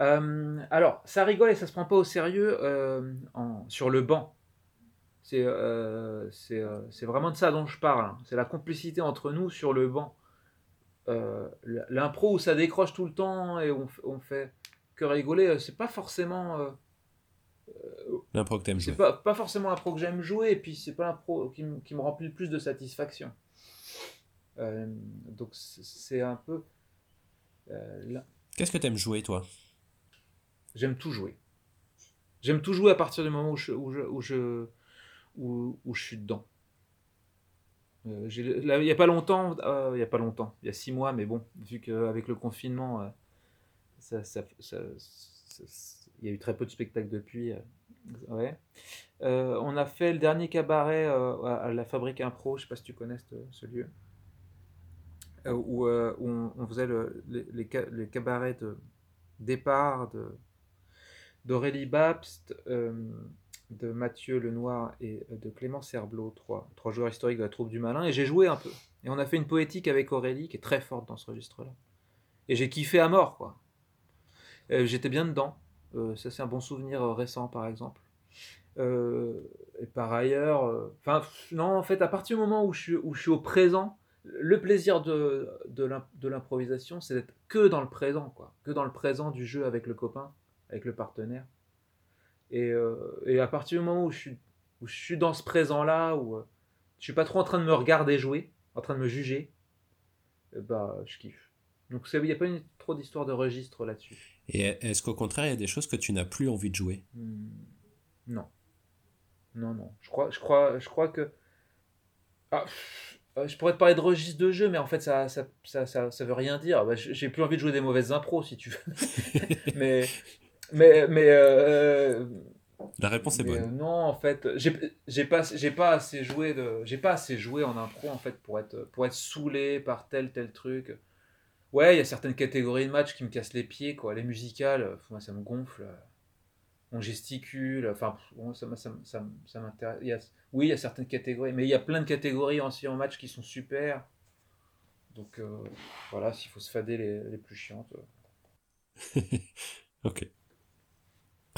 Euh, alors, ça rigole et ça se prend pas au sérieux euh, en- sur le banc. C'est euh, euh, c'est vraiment de ça dont je parle. hein. C'est la complicité entre nous sur le banc. Euh, L'impro où ça décroche tout le temps et on, on fait que rigoler, c'est pas forcément. L'impro que t'aimes jouer. pas, pas forcément l'impro que j'aime jouer et puis c'est pas l'impro qui, me- qui me remplit le plus de satisfaction. Donc c'est un peu. là- Qu'est-ce que t'aimes jouer toi? J'aime tout jouer. J'aime tout jouer à partir du moment où je, où je, où je, où, où je suis dedans. Euh, il n'y a pas longtemps, euh, il y a pas longtemps, il y a six mois, mais bon, vu qu'avec le confinement, euh, ça, ça- ça- il y a eu très peu de spectacles depuis. euh, Ouais. on a fait le dernier cabaret à, la Fabrique Impro, je sais pas si tu connais ce, lieu, où, on, faisait les, les, cabarets de départ de d'Aurélie Babst, de Mathieu Lenoir et de Clément Serblot, trois, trois joueurs historiques de la troupe du Malin, et j'ai joué un peu. Et on a fait une poétique avec Aurélie qui est très forte dans ce registre-là. Et j'ai kiffé à mort, quoi. Euh, j'étais bien dedans. Euh, ça, c'est un bon souvenir euh, récent, par exemple. et par ailleurs, enfin, non, en fait, à partir du moment où je suis, où je suis au présent, le plaisir de, de l'improvisation, c'est d'être que dans le présent, quoi. Que dans le présent du jeu avec le copain, avec le partenaire. Et, et à partir du moment où je suis, où je suis dans ce présent-là, où je suis pas trop en train de me regarder jouer, en train de me juger, bah, je kiffe. Donc il n'y a pas une, trop d'histoire de registre là-dessus. Et est-ce qu'au contraire, il y a des choses que tu n'as plus envie de jouer? Hmm, Non. Non, non. Je crois, je crois, je crois que... Ah, euh, je pourrais te parler de registre de jeu, mais en fait, ça ça, ça, ça, veut rien dire. Bah, j'ai plus envie de jouer des mauvaises impros, si tu veux. mais... Mais... mais euh, la réponse est bonne. Euh, non, en fait, j'ai pas, j'ai pas assez joué de, j'ai pas assez joué en impro en fait pour être, pour être saoulé par tel tel truc. Ouais, il y a certaines catégories de matchs qui me cassent les pieds, quoi. Les musicales, moi, ça me gonfle. On gesticule, enfin, ça, ça, ça, ça m'intéresse. Oui, il y a certaines catégories, mais il y a plein de catégories aussi en match qui sont super. Donc euh, voilà, s'il faut se fader les, les plus chiantes. ok.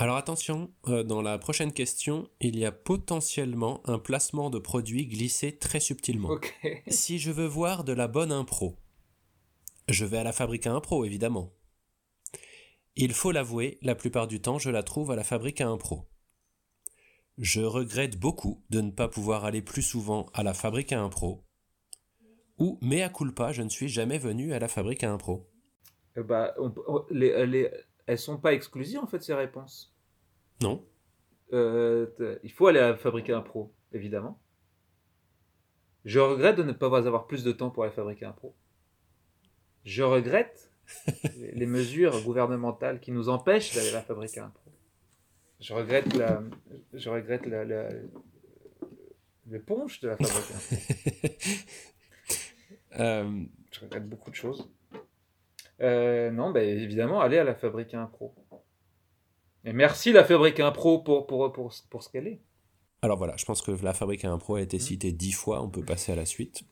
Alors attention, euh, dans la prochaine question, il y a potentiellement un placement de produit glissé très subtilement. Si je veux voir de la bonne impro, je vais à la fabrique à impro, évidemment. Il faut l'avouer, la plupart du temps, je la trouve à la fabrique à impro. Je regrette beaucoup de ne pas pouvoir aller plus souvent à la fabrique à impro. Ou, mea culpa, je ne suis jamais venu à la fabrique à impro. Euh, bah, les, les, elles sont pas exclusives en fait ces réponses. Non. Euh, il faut aller à fabriquer un pro, évidemment. Je regrette de ne pas avoir plus de temps pour aller fabriquer un pro. Je regrette les mesures gouvernementales qui nous empêchent d'aller la fabriquer un pro. Je regrette la, je regrette la, le punch de la fabrique. euh... Je regrette beaucoup de choses. Euh, non, bah, évidemment, aller à la fabriquer un pro. Et merci la Fabrique Impro pour, pour, pour, pour ce qu'elle est. Alors voilà, je pense que la Fabrique Impro a été mmh. citée dix fois, on peut passer à la suite.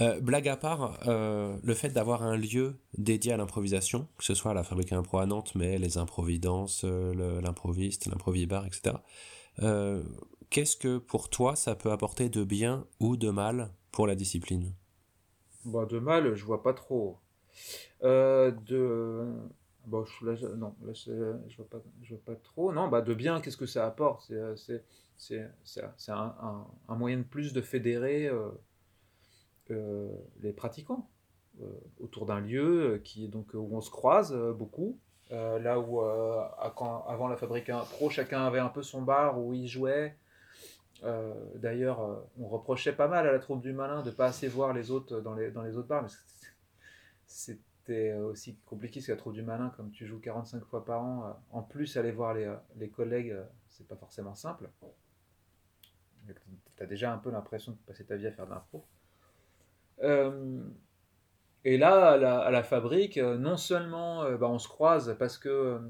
Euh, blague à part, euh, le fait d'avoir un lieu dédié à l'improvisation, que ce soit la Fabrique Impro à Nantes, mais les improvidances, euh, l'improviste, l'improvibar, etc. Qu'est-ce que pour toi ça peut apporter de bien ou de mal pour la discipline? Bah, De mal, je vois pas trop. de Bon, là, je, non, là, je, je, vois pas, je vois pas trop. Non, bah, de bien, qu'est-ce que ça apporte? C'est, c'est un, un, un, moyen de plus de fédérer euh, euh, les pratiquants euh, autour d'un lieu qui est donc où on se croise beaucoup. là où avant la fabrique pro, chacun avait un peu son bar où il jouait. D'ailleurs, on reprochait pas mal à la troupe du malin de pas assez voir les autres dans les, dans les autres bars, mais c'était aussi compliqué parce qu'il y a trop du malin, comme tu joues 45 fois par an. Euh, en plus, aller voir les, euh, les collègues, euh, c'est pas forcément simple. Tu as déjà un peu l'impression de passer ta vie à faire de l'impro. et là, à la, à la fabrique, non seulement bah, on se croise parce que,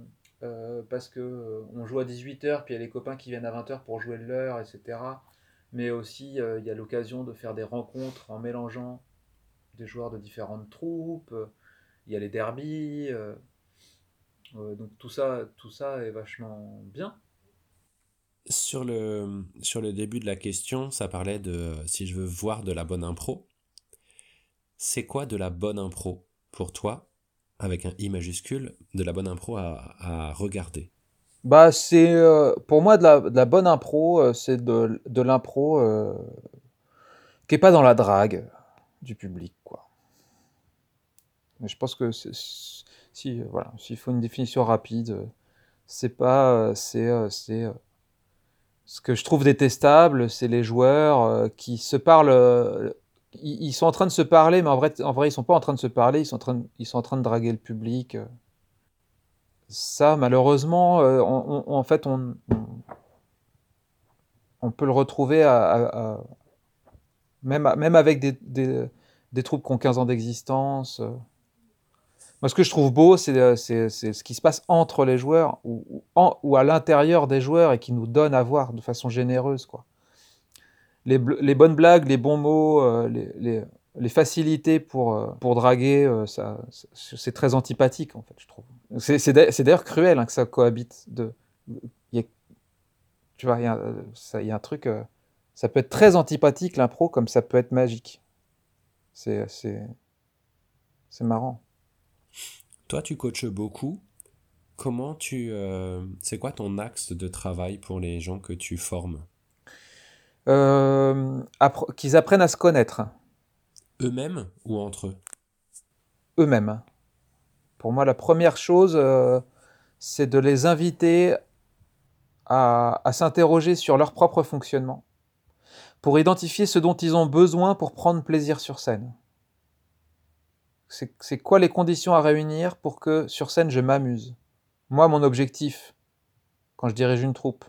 parce que on joue à 18h, puis il y a les copains qui viennent à 20h pour jouer de l'heure, etc. Mais aussi, il y a l'occasion de faire des rencontres en mélangeant des joueurs de différentes troupes il y a les derbies. Euh, euh, donc tout ça, tout ça est vachement bien. Sur le, sur le début de la question, ça parlait de si je veux voir de la bonne impro. C'est quoi de la bonne impro pour toi, avec un I majuscule, de la bonne impro à, à regarder? Bah, c'est euh, pour moi de la, de la bonne impro, c'est de, de l'impro qui est pas dans la drague du public, quoi. Je pense que si voilà, s'il faut une définition rapide, c'est pas c'est c'est ce que je trouve détestable, c'est les joueurs qui se parlent. Ils, sont en train de se parler, mais en vrai, en vrai, ils sont pas en train de se parler. Ils sont en train de, ils sont en train de draguer le public. ça, malheureusement, en fait, on, on, peut le retrouver même, même avec des, des, troupes qui ont 15 ans d'existence. Moi, ce que je trouve beau, c'est ce qui se passe entre les joueurs ou, à l'intérieur des joueurs et qui nous donne à voir de façon généreuse. Les, bonnes blagues, les bons mots, les, les facilités pour, euh, draguer, euh, c'est très antipathique, en fait, je trouve. C'est d'ailleurs cruel hein, que ça cohabite. Tu vois, il y, a, un truc. Euh, ça peut être très antipathique, l'impro, comme ça peut être magique. C'est marrant. Toi, tu coaches beaucoup. Comment tu. c'est quoi ton axe de travail pour les gens que tu formes? Qu'ils apprennent à se connaître eux-mêmes ou entre eux? Eux-mêmes. Pour moi, la première chose, euh, c'est de les inviter à, s'interroger sur leur propre fonctionnement, pour identifier ce dont ils ont besoin pour prendre plaisir sur scène. C'est quoi les conditions à réunir pour que sur scène je m'amuse? Moi, mon objectif, quand je dirige une troupe,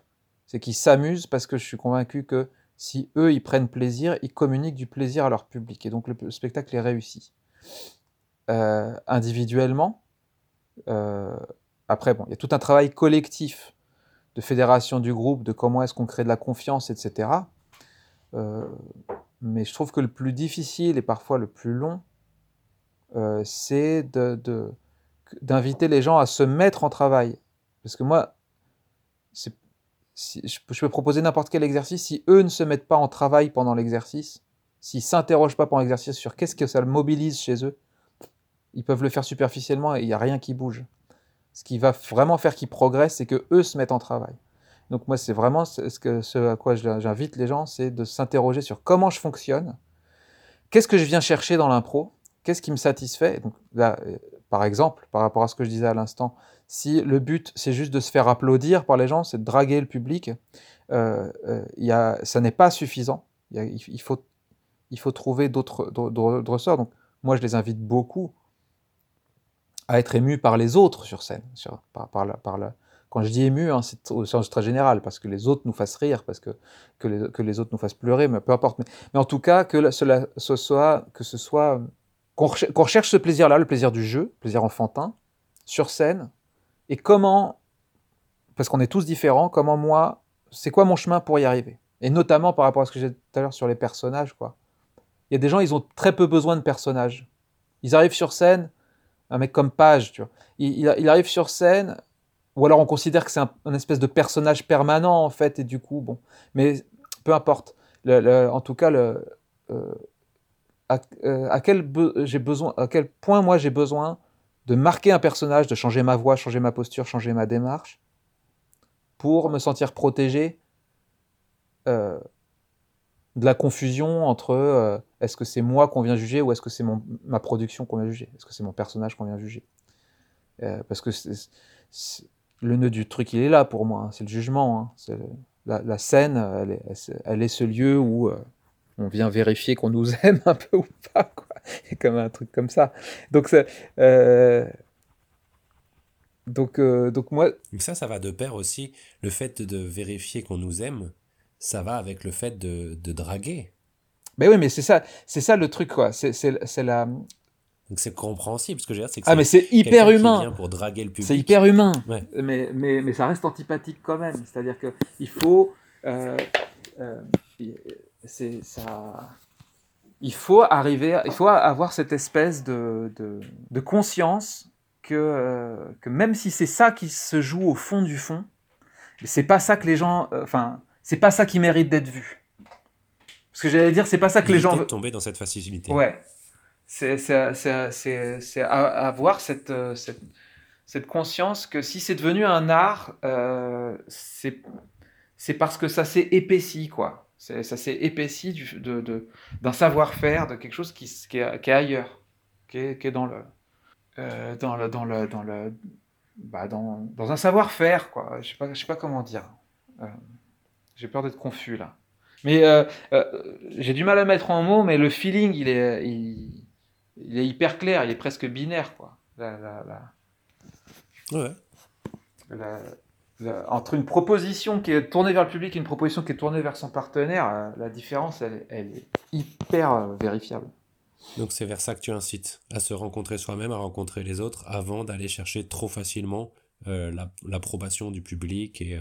c'est qu'ils s'amusent parce que je suis convaincu que si eux, ils prennent plaisir, ils communiquent du plaisir à leur public. Et donc le, spectacle est réussi. Euh, individuellement, euh, après, bon, il y a tout un travail collectif de fédération du groupe, de comment est-ce qu'on crée de la confiance, etc. Euh, mais je trouve que le plus difficile et parfois le plus long, c'est d'inviter les gens à se mettre en travail. Parce que moi, je, peux proposer n'importe quel exercice, si eux ne se mettent pas en travail pendant l'exercice, s'ils ne s'interrogent pas pendant l'exercice sur qu'est-ce que ça mobilise chez eux, ils peuvent le faire superficiellement et il n'y a rien qui bouge. Ce qui va vraiment faire qu'ils progressent, c'est que eux se mettent en travail. Donc moi, c'est vraiment ce à quoi j'invite les gens, c'est de s'interroger sur comment je fonctionne, qu'est-ce que je viens chercher dans l'impro, qu'est-ce qui me satisfait? Euh, par exemple, par rapport à ce que je disais à l'instant, si le but c'est juste de se faire applaudir par les gens, c'est de draguer le public, euh, euh ça n'est pas suffisant. il, faut, trouver d'autres ressorts. Donc moi je les invite beaucoup à être émus par les autres sur scène. Quand je dis ému, hein, c'est au sens très général, parce que les autres nous fassent rire, parce que, les, autres nous fassent pleurer, mais peu importe. Mais, en tout cas, que ce soit qu'on recherche ce plaisir-là, le plaisir du jeu, le plaisir enfantin, sur scène, et comment, parce qu'on est tous différents, comment moi, c'est quoi mon chemin pour y arriver? Et notamment par rapport à ce que j'ai dit tout à l'heure sur les personnages, quoi. Il y a des gens, ils ont très peu besoin de personnages. Ils arrivent sur scène, un mec comme Page, tu vois, il, arrive sur scène, ou alors on considère que c'est un, espèce de personnage permanent, en fait, et du coup, bon. Mais peu importe. en tout cas, le, euh, euh, à, quel j'ai besoin, à quel point moi j'ai besoin de marquer un personnage, de changer ma voix, changer ma posture, changer ma démarche, pour me sentir protégé euh, de la confusion entre euh, est-ce que c'est moi qu'on vient juger ou est-ce que c'est ma production qu'on vient juger? Est-ce que c'est mon personnage qu'on vient juger? Parce que le nœud du truc, il est là pour moi, hein, c'est le jugement. Hein, la, scène, elle est, elle est, ce lieu où on vient vérifier qu'on nous aime un peu ou pas, quoi. comme un truc comme ça. Donc, euh, donc, euh, donc moi. Ça, ça va de pair aussi. Le fait de vérifier qu'on nous aime, ça va avec le fait de, de draguer. Mais oui, mais c'est ça, c'est ça le truc, quoi. C'est la. Donc c'est compréhensible, ce que dire, c'est que ah mais c'est hyper humain. pour draguer le public. C'est hyper humain. Mais, mais, mais ça reste antipathique quand même. C'est-à-dire que il faut. Euh, c'est ça. Il faut arriver, il faut avoir cette espèce de, de, conscience que, euh, que même si c'est ça qui se joue au fond du fond, c'est pas ça que les gens, euh, enfin, c'est pas ça qui mérite d'être vu. Parce que j'allais dire, c'est pas ça que les gens veulent tomber dans cette facilité. Ouais, c'est avoir cette, euh, cette, cette conscience que si c'est devenu un art, c'est parce que ça s'est épaissi, quoi ça s'est épaissi du, de, de, d'un savoir-faire, de quelque chose qui, qui, est, qui est, ailleurs, qui est, qui est dans, le, euh, dans le. dans le. dans le. Bah dans, dans un savoir-faire, quoi. Je sais pas, je sais pas comment dire. Euh, j'ai peur d'être confus là. Mais euh, j'ai du mal à mettre en mots, mais le feeling, il est, il, il est hyper clair, il est presque binaire, quoi. Ouais. Entre une proposition qui est tournée vers le public et une proposition qui est tournée vers son partenaire, euh, la différence, elle, est hyper euh, vérifiable. Donc c'est vers ça que tu incites, à se rencontrer soi-même, à rencontrer les autres, avant d'aller chercher trop facilement euh, l'approbation du public et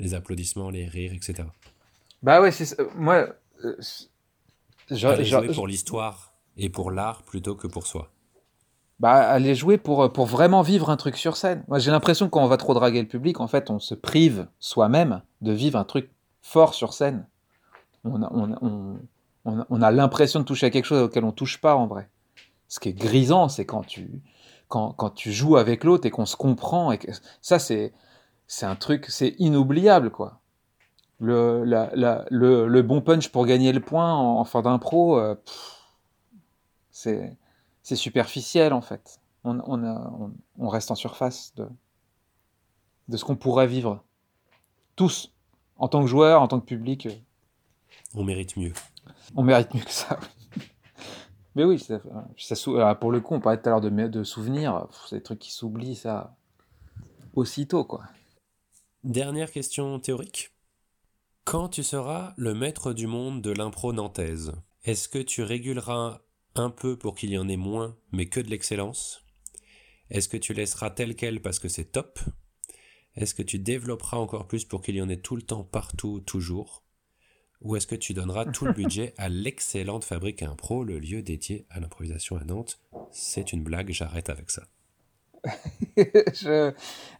les applaudissements, les rires, etc. Bah ouais, c'est moi. Aller jouer pour l'histoire et pour l'art plutôt que pour soi bah, aller jouer pour, pour vraiment vivre un truc sur scène. Moi, j'ai l'impression que quand on va trop draguer le public, en fait, on se prive soi-même de vivre un truc fort sur scène. On a, on, on, on a l'impression de toucher à quelque chose auquel on touche pas en vrai. Ce qui est grisant, c'est quand tu, quand, quand tu joues avec l'autre et qu'on se comprend. Et que, ça, c'est, c'est un truc, c'est inoubliable, quoi. Le, la, la, le, le, bon punch pour gagner le point en, fin d'impro, euh, c'est c'est superficiel en fait. On, on, reste en surface de, de ce qu'on pourrait vivre. Tous, en tant que joueur, en tant que public. Euh, on mérite mieux. On mérite mieux que ça. Mais oui, ça, ça, pour le coup, on parlait tout à l'heure de, de souvenirs. C'est des trucs qui s'oublient, ça, aussitôt, quoi. Dernière question théorique. Quand tu seras le maître du monde de l'impro nantaise, est-ce que tu réguleras un peu pour qu'il y en ait moins, mais que de l'excellence Est-ce que tu laisseras tel quel parce que c'est top? Est-ce que tu développeras encore plus pour qu'il y en ait tout le temps, partout, toujours? Ou est-ce que tu donneras tout le budget à l'excellente fabrique Impro, le lieu dédié à l'improvisation à Nantes? C'est une blague, j'arrête avec ça.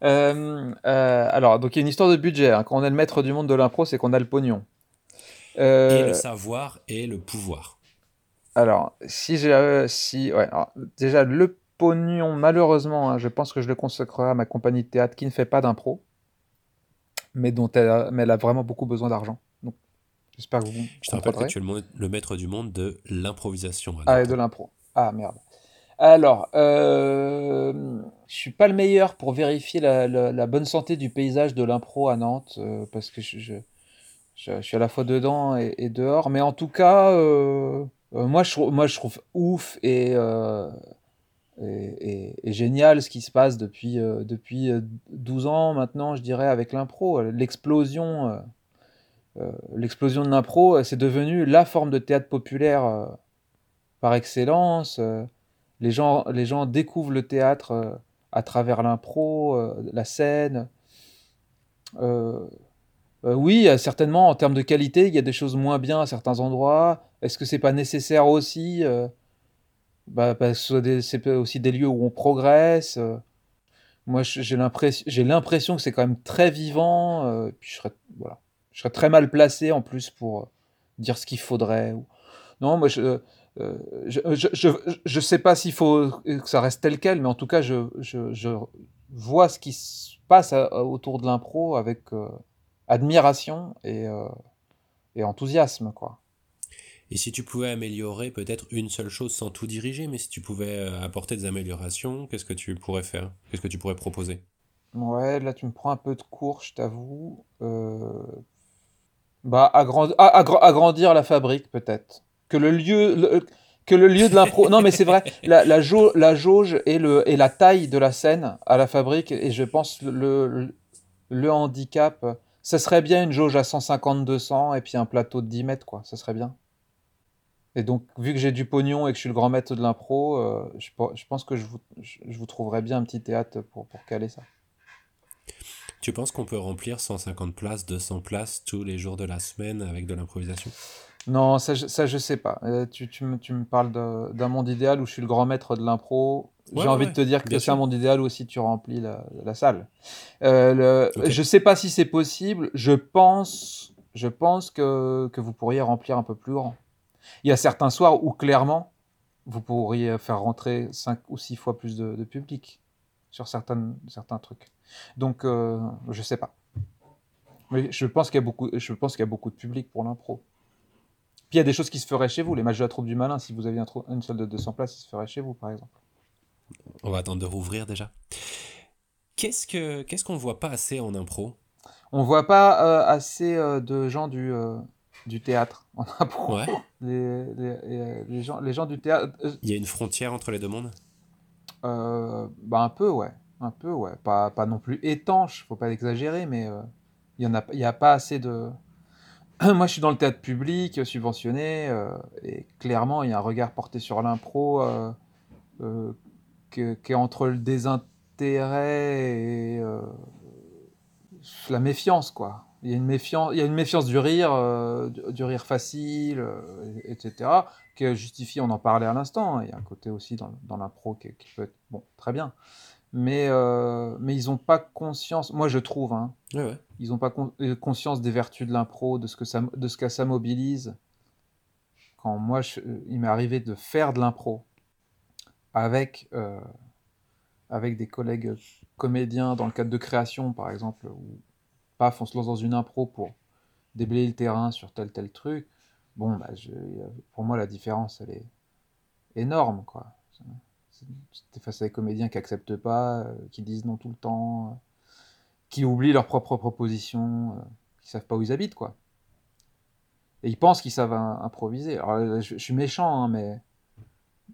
Euh, euh, alors, donc il y a une histoire de budget. Hein. Quand on est le maître du monde de l'impro, c'est qu'on a le pognon. Euh, et le savoir et le pouvoir. Alors, si j'ai, euh, si, ouais, déjà le pognon, malheureusement, hein, je pense que je le consacrerai à ma compagnie de théâtre qui ne fait pas d'impro, mais dont elle a, mais elle a vraiment beaucoup besoin d'argent. Donc, j'espère que vous. Je te rappelle que tu es le, maître du monde de l'improvisation. Ah, et de l'impro. Ah merde. Alors, euh, je suis pas le meilleur pour vérifier la, bonne santé du paysage de l'impro à Nantes, euh, parce que je, je, suis à la fois dedans et, dehors, mais en tout cas. Euh, euh, moi, je, trouve ouf et, euh, et, génial ce qui se passe depuis, euh, depuis 12 ans maintenant, je dirais, avec l'impro. L'explosion, l'explosion de l'impro, c'est devenu la forme de théâtre populaire par excellence. les, gens, les gens découvrent le théâtre à travers l'impro, la scène. oui, certainement, en termes de qualité, il y a des choses moins bien à certains endroits. Est-ce que c'est pas nécessaire aussi euh, bah, que c'est aussi des lieux où on progresse. Euh. moi, j'ai l'impression, que c'est quand même très vivant. Euh, puis je serais, voilà, je serais très mal placé en plus pour dire ce qu'il faudrait. Non, moi, je, je, je, je, sais pas s'il faut que ça reste tel quel, mais en tout cas, je, je, vois ce qui se passe autour de l'impro avec admiration et, et enthousiasme, quoi. Et si tu pouvais améliorer peut-être une seule chose sans tout diriger, mais si tu pouvais euh, apporter des améliorations, qu'est-ce que tu pourrais faire? Qu'est-ce que tu pourrais proposer? Ouais, là tu me prends un peu de cours, je t'avoue. Euh... Bah, agrandir la fabrique peut-être. Que le lieu, que le lieu de l'impro. non, mais c'est vrai. La, jauge et, la taille de la scène à la fabrique, et je pense le, le, handicap, ce serait bien une jauge à 150-200 et puis un plateau de 10 mètres, quoi. Ça serait bien. Et donc, vu que j'ai du pognon et que je suis le grand maître de l'impro, euh, je, pense que je vous, je vous, trouverai bien un petit théâtre pour, pour caler ça. Tu penses qu'on peut remplir 150 places, 200 places tous les jours de la semaine avec de l'improvisation? Non, ça, ça je sais pas. Euh, tu, tu, me, tu, me, parles d'un monde idéal où je suis le grand maître de l'impro. J'ai envie de te dire que c'est un monde idéal où aussi tu remplis la, la salle. Euh, le, Je sais pas si c'est possible. Je pense, je pense que, que vous pourriez remplir un peu plus grand. Il y a certains soirs où clairement, vous pourriez faire rentrer 5 ou 6 fois plus de, public sur certains, certains trucs. Donc, euh, je sais pas. Mais je pense qu'il y a beaucoup, je pense qu'il y a beaucoup de public pour l'impro. Puis il y a des choses qui se feraient chez vous. Les matchs de la troupe du malin, si vous aviez une salle de 200 places, ils se feraient chez vous, par exemple. On va attendre de rouvrir déjà. Qu'est-ce que qu'est-ce qu'on voit pas assez en impro? On voit pas euh, assez euh, de gens du du théâtre en impro. Ouais. Les, les, les, gens, les gens du théâtre. Euh, Il y a une frontière entre les deux mondes? Euh, bah Un peu, ouais. Un peu, ouais. Pas, pas non plus étanche, faut pas exagérer, mais euh, il y en a, y a pas assez de. Moi, je suis dans le théâtre public, subventionné, euh, et clairement, il y a un regard porté sur l'impro que- qui est entre le désintérêt et la méfiance, quoi. Il y a une méfiance, il y a une méfiance du rire, euh, du, du rire facile, euh, etc., qui est justifiée, on en parlait à l'instant. hein. Il y a un côté aussi dans, dans l'impro qui, qui peut être, bon, très bien. Mais, euh, mais ils n'ont pas conscience, moi je trouve, hein, Ouais, ouais. ils n'ont pas con- conscience des vertus de l'impro, de ce que ça, de ce que ça mobilise. Quand moi, je- il m'est arrivé de faire de l'impro avec, avec des collègues comédiens dans le cadre de création, par exemple, où paf, on se lance dans une impro pour déblayer le terrain sur tel tel truc. Bon, bah, je- pour moi, la différence, elle est énorme, quoi. T'es face à des comédiens qui acceptent pas, euh, qui disent non tout le temps, euh, qui oublient leurs propres propositions, euh, qui savent pas où ils habitent, quoi. Et ils pensent qu'ils savent im- improviser. Alors, je, je suis méchant, hein, mais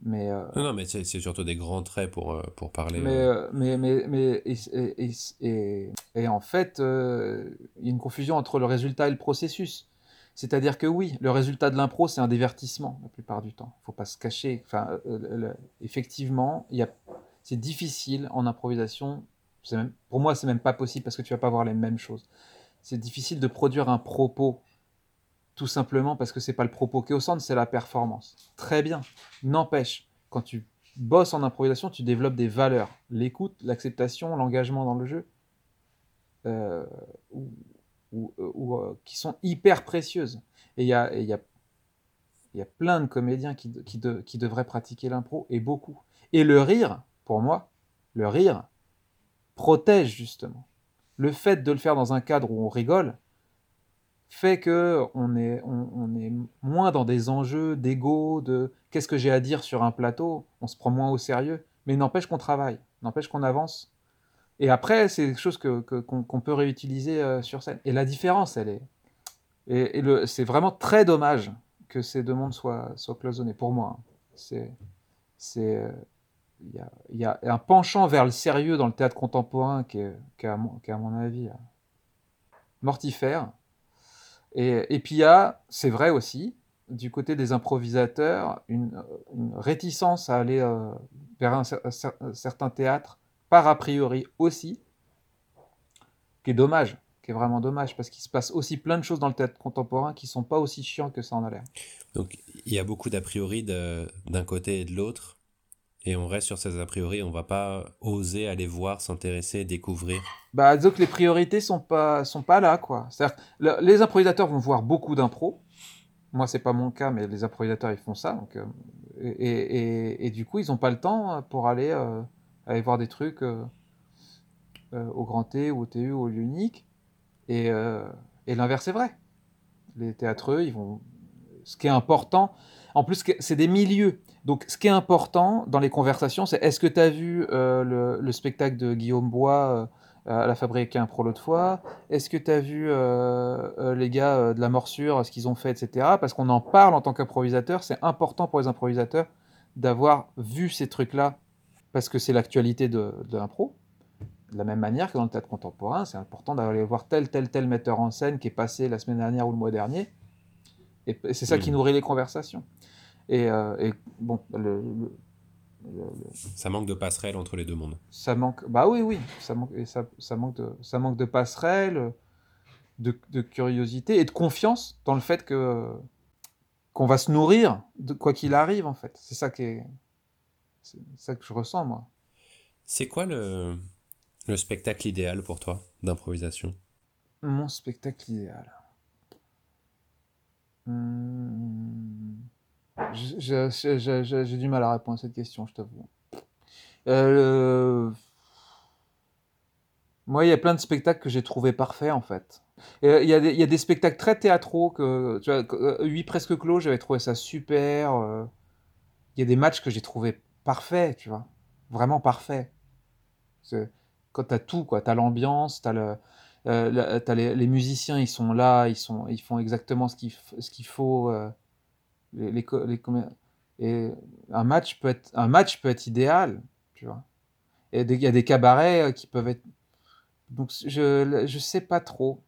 mais euh, Non, non, mais c'est surtout des grands traits pour, pour parler. mais, euh, mais, mais, mais et, et, et, et- en fait, euh, il y a une confusion entre le résultat et le processus. C'est-à-dire que oui, le résultat de l'impro, c'est un divertissement la plupart du temps. Il faut pas se cacher. Enfin, euh, le- effectivement, c'est difficile en improvisation. Pour moi, c'est même pas possible parce que tu vas pas voir les mêmes choses. C'est difficile de produire un propos tout simplement parce que c'est pas le propos qui est au centre, c'est la performance. Très bien. N'empêche, quand tu bosses en improvisation, tu développes des valeurs. L'écoute, l'acceptation, l'engagement dans le jeu, euh, ou, ou, euh, qui sont hyper précieuses. Et il y a, y, a, y a plein de comédiens qui, qui, qui devraient pratiquer l'impro, et beaucoup. Et le rire, pour moi, le rire protège justement. Le fait de le faire dans un cadre où on rigole fait que on est, on, on est moins dans des enjeux d'ego, de qu'est-ce que j'ai à dire sur un plateau, on se prend moins au sérieux, mais n'empêche qu'on travaille, n'empêche qu'on avance. Et après, c'est quelque chose que, que- qu'on, qu'on peut réutiliser euh, sur scène. Et la différence, elle est... Et, c'est vraiment très dommage que ces deux mondes soient, soient cloisonnés, pour moi. hein. C'est... c'est euh, il y, a, il y a un penchant vers le sérieux dans le théâtre contemporain qui est, qui à, mon, avis, euh, mortifère. Et, et puis il y a, c'est vrai aussi, du côté des improvisateurs, une, réticence à aller euh, vers un, cer- cer- certain théâtre, par a priori aussi, qui est dommage, qui est vraiment dommage, parce qu'il se passe aussi plein de choses dans le théâtre contemporain qui sont pas aussi chiants que ça en a l'air. Donc, il y a beaucoup d'a priori d'un côté et de l'autre. Et on reste sur ces a priori, on va pas oser aller voir, s'intéresser, découvrir. Bah, disons que les priorités sont pas, sont pas là, quoi. C'est-à-dire les improvisateurs vont voir beaucoup d'impro. Moi, c'est pas mon cas, mais les improvisateurs, ils font ça. Donc, euh, et, et, et- et du coup, ils ont pas le temps pour aller, euh, aller voir des trucs euh, euh, au Grand T ou au TU ou au lieu unique. Et, euh, et l'inverse est vrai. Les théâtreux, ils vont. Ce qui est important, en plus, c'est des milieux. Donc, ce qui est important dans les conversations, c'est est-ce que tu as vu le, le spectacle de Guillaume Bois à la Fabrique Impro l'autre fois? Est-ce que tu as vu les gars de la morsure, ce qu'ils ont fait, etc. Parce qu'on en parle en tant qu'improvisateur. C'est important pour les improvisateurs d'avoir vu ces trucs-là parce que c'est l'actualité de, de l'impro. De la même manière que dans le théâtre contemporain, c'est important d'aller voir tel, tel, tel metteur en scène qui est passé la semaine dernière ou le mois dernier. Et c'est ça qui nourrit les conversations. Et, euh, et bon, le- le- le- le- Ça manque de passerelle entre les deux mondes. ça manque. Bah oui, oui, ça manque, et ça, ça manque de, ça manque de passerelle, de, de curiosité et de confiance dans le fait que qu'on va se nourrir de quoi qu'il arrive en fait. C'est ça qui est, c'est ça que je ressens moi. C'est quoi le, le spectacle idéal pour toi d'improvisation? Mon spectacle idéal. Je- J'ai du mal à répondre à cette question, je t'avoue. Euh, Moi, il y a plein de spectacles que j'ai trouvé parfaits, en fait. Euh, Il y, a des- il y a des spectacles très théâtraux que, tu vois, que, euh, Huit presque clos, j'avais trouvé ça super. Il y a des matchs que j'ai trouvé parfaits, tu vois. Vraiment parfaits. C'est- Quand t'as tout, quoi. T'as l'ambiance, t'as le, euh, t'as les, musiciens, ils sont là, ils sont, ils font exactement ce qu'il faut. euh, les, les, et un match peut être, un match peut être idéal, tu vois. Et il y a des cabarets euh, qui peuvent être. Donc je je sais pas trop.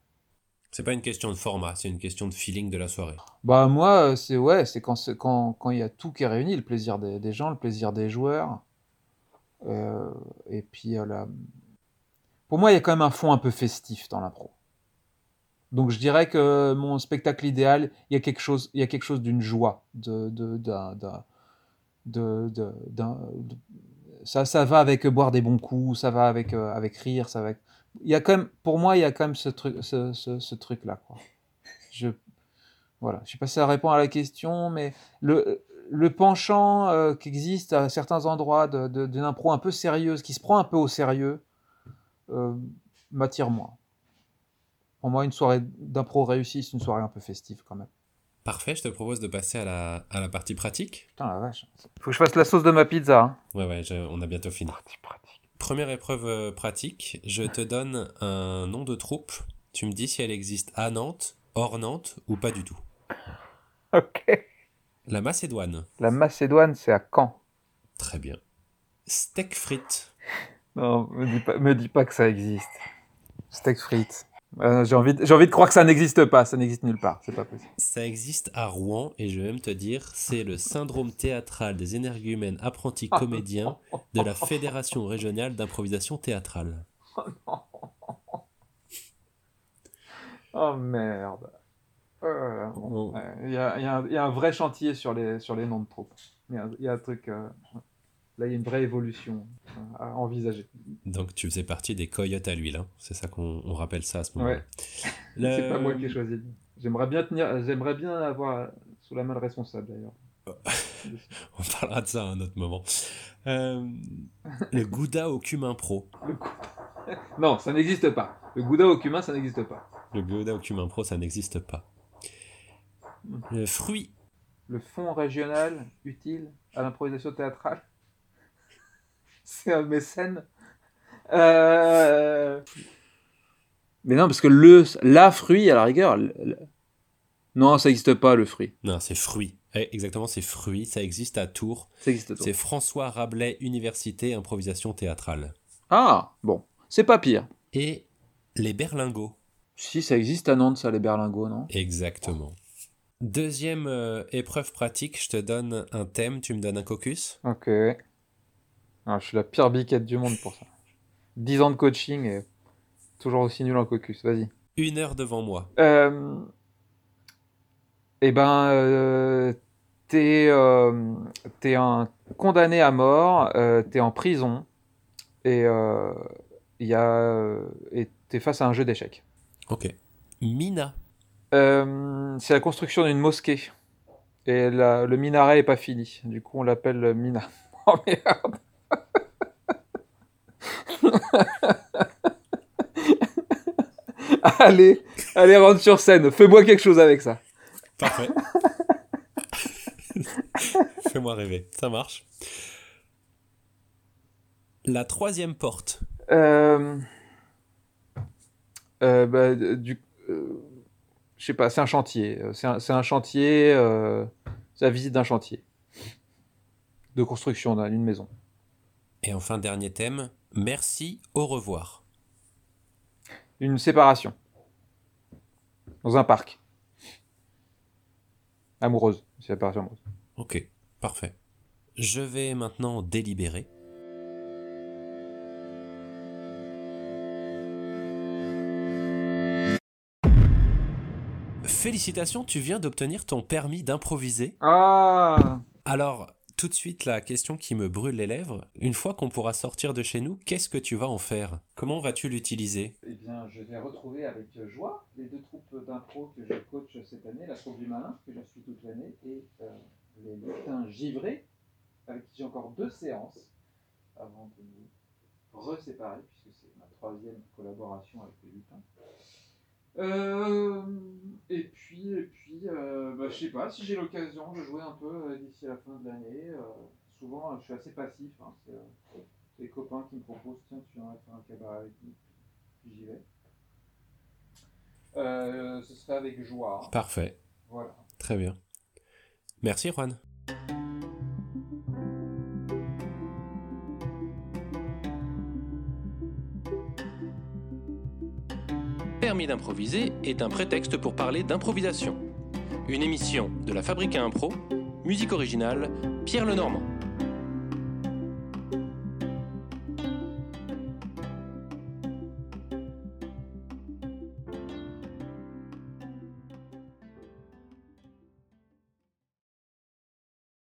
C'est pas une question de format, c'est une question de feeling de la soirée. Bah moi, euh, c'est ouais, c'est quand c'est- quand quand il y a tout qui est réuni, le plaisir des, gens, le plaisir des joueurs, euh, et puis euh, pour moi, il y a quand même un fond un peu festif dans l'impro. Donc je dirais que mon spectacle idéal, il y a quelque chose, il y a quelque chose d'une joie, de de de, de- ça ça va avec boire des bons coups, ça va avec euh, avec rire, ça va. avec- Il y a quand même, pour moi, il y a quand même ce truc ce, ce, ce truc là quoi. Je voilà, je sais pas si ça répond à la question, mais le, le penchant euh, qui existe à certains endroits de, de- d'une impro un peu sérieuse, qui se prend un peu au sérieux, euh, m'attire moins. Pour moi, une soirée d'impro réussie, c'est une soirée un peu festive quand même. Parfait, je te propose de passer à la, à la partie pratique. Putain la vache. Faut que je fasse la sauce de ma pizza. hein. Ouais, ouais, je- on a bientôt fini. Première épreuve euh, pratique, je te donne un nom de troupe. Tu me dis si elle existe à Nantes, hors Nantes ou pas du tout. Ok. La Macédoine. La Macédoine, c'est à Caen. Très bien. Steak frites. Non, me dis pas, me dis pas que ça existe. Steak frites. Euh, j'ai envie, de- j'ai envie de croire que ça n'existe pas. Ça n'existe nulle part. C'est pas possible. Ça existe à Rouen et je vais même te dire, c'est le syndrome théâtral des énergumènes apprentis comédiens de la Fédération régionale d'improvisation théâtrale. Oh merde. Euh, bon, On- ouais, Il y, a, il y il y a un vrai chantier sur les, sur les noms de troupes. Il y a, il y a un truc. euh, là, il y a une vraie évolution euh, à envisager. Donc tu faisais partie des coyotes à l'huile, hein. c'est ça qu'on on rappelle ça à ce moment-là. Ouais. Le- C'est pas moi qui ai choisi. J'aimerais bien tenir, j'aimerais bien avoir sous la main le responsable d'ailleurs. On parlera de ça à un autre moment. Euh, le Gouda au cumin pro. Coup- Non, ça n'existe pas. Le Gouda au cumin, ça n'existe pas. Le Gouda au cumin pro, ça n'existe pas. Le fruit. Le fonds régional utile à l'improvisation théâtrale? C'est un mécène. Euh... Mais non, parce que le, la fruit, à la rigueur. le- le- Non, ça n'existe pas, le fruit. Non, c'est fruit. Eh, exactement, c'est fruit. Ça existe à Tours. Ça existe pas. C'est François Rabelais Université Improvisation Théâtrale. Ah, bon. C'est pas pire. Et les berlingots. Si, ça existe à Nantes, ça, les berlingots, non? Exactement. Deuxième euh, épreuve pratique, je te donne un thème, tu me donnes un caucus? Ok. Ah, je suis la pire biquette du monde pour ça. 10 ans de coaching et toujours aussi nul en caucus. Vas-y. Une heure devant moi. Euh... Eh ben, euh, t'es euh, un condamné à mort, t'es en prison et il a t'es face à un jeu d'échecs. Ok. Mina. C'est la construction d'une mosquée et la- le minaret est pas fini. Du coup, on l'appelle Mina. Oh merde. allez, allez, rentre sur scène. Fais-moi quelque chose avec ça. Parfait. Fais-moi rêver. Ça marche. La troisième porte. Euh... euh, bah, du... euh, Je sais pas, c'est un chantier. Euh, C'est un, un chantier, euh, c'est la visite d'un chantier. De construction d'une maison. Et enfin, dernier thème. Merci, au revoir. Une séparation. Dans un parc. Amoureuse. Séparation amoureuse. Ok, parfait. Je vais maintenant délibérer. Félicitations, tu viens d'obtenir ton permis d'improviser. Ah Alors, tout de suite, la question qui me brûle les lèvres. Une fois qu'on pourra sortir de chez nous, qu'est-ce que tu vas en faire? Comment vas-tu l'utiliser? Eh bien, je vais retrouver avec joie les deux troupes d'impro que je coach cette année, la troupe du malin, que je suis toute l'année, et euh, les lutins givrés, avec qui j'ai encore deux séances avant de nous reséparer, puisque c'est ma troisième collaboration avec les lutins. Euh, et puis, et puis euh, bah, je sais pas, si j'ai l'occasion de jouer un peu euh, d'ici la fin de l'année, souvent je suis assez passif, hein, c'est des copains qui me proposent, tiens, tu viens faire un cabaret avec nous, puis j'y vais. Ce serait avec joie. Parfait, voilà. très bien. Merci Juan. D'improviser est un prétexte pour parler d'improvisation. Une émission de la Fabrique à Impro, musique originale, Pierre Lenormand.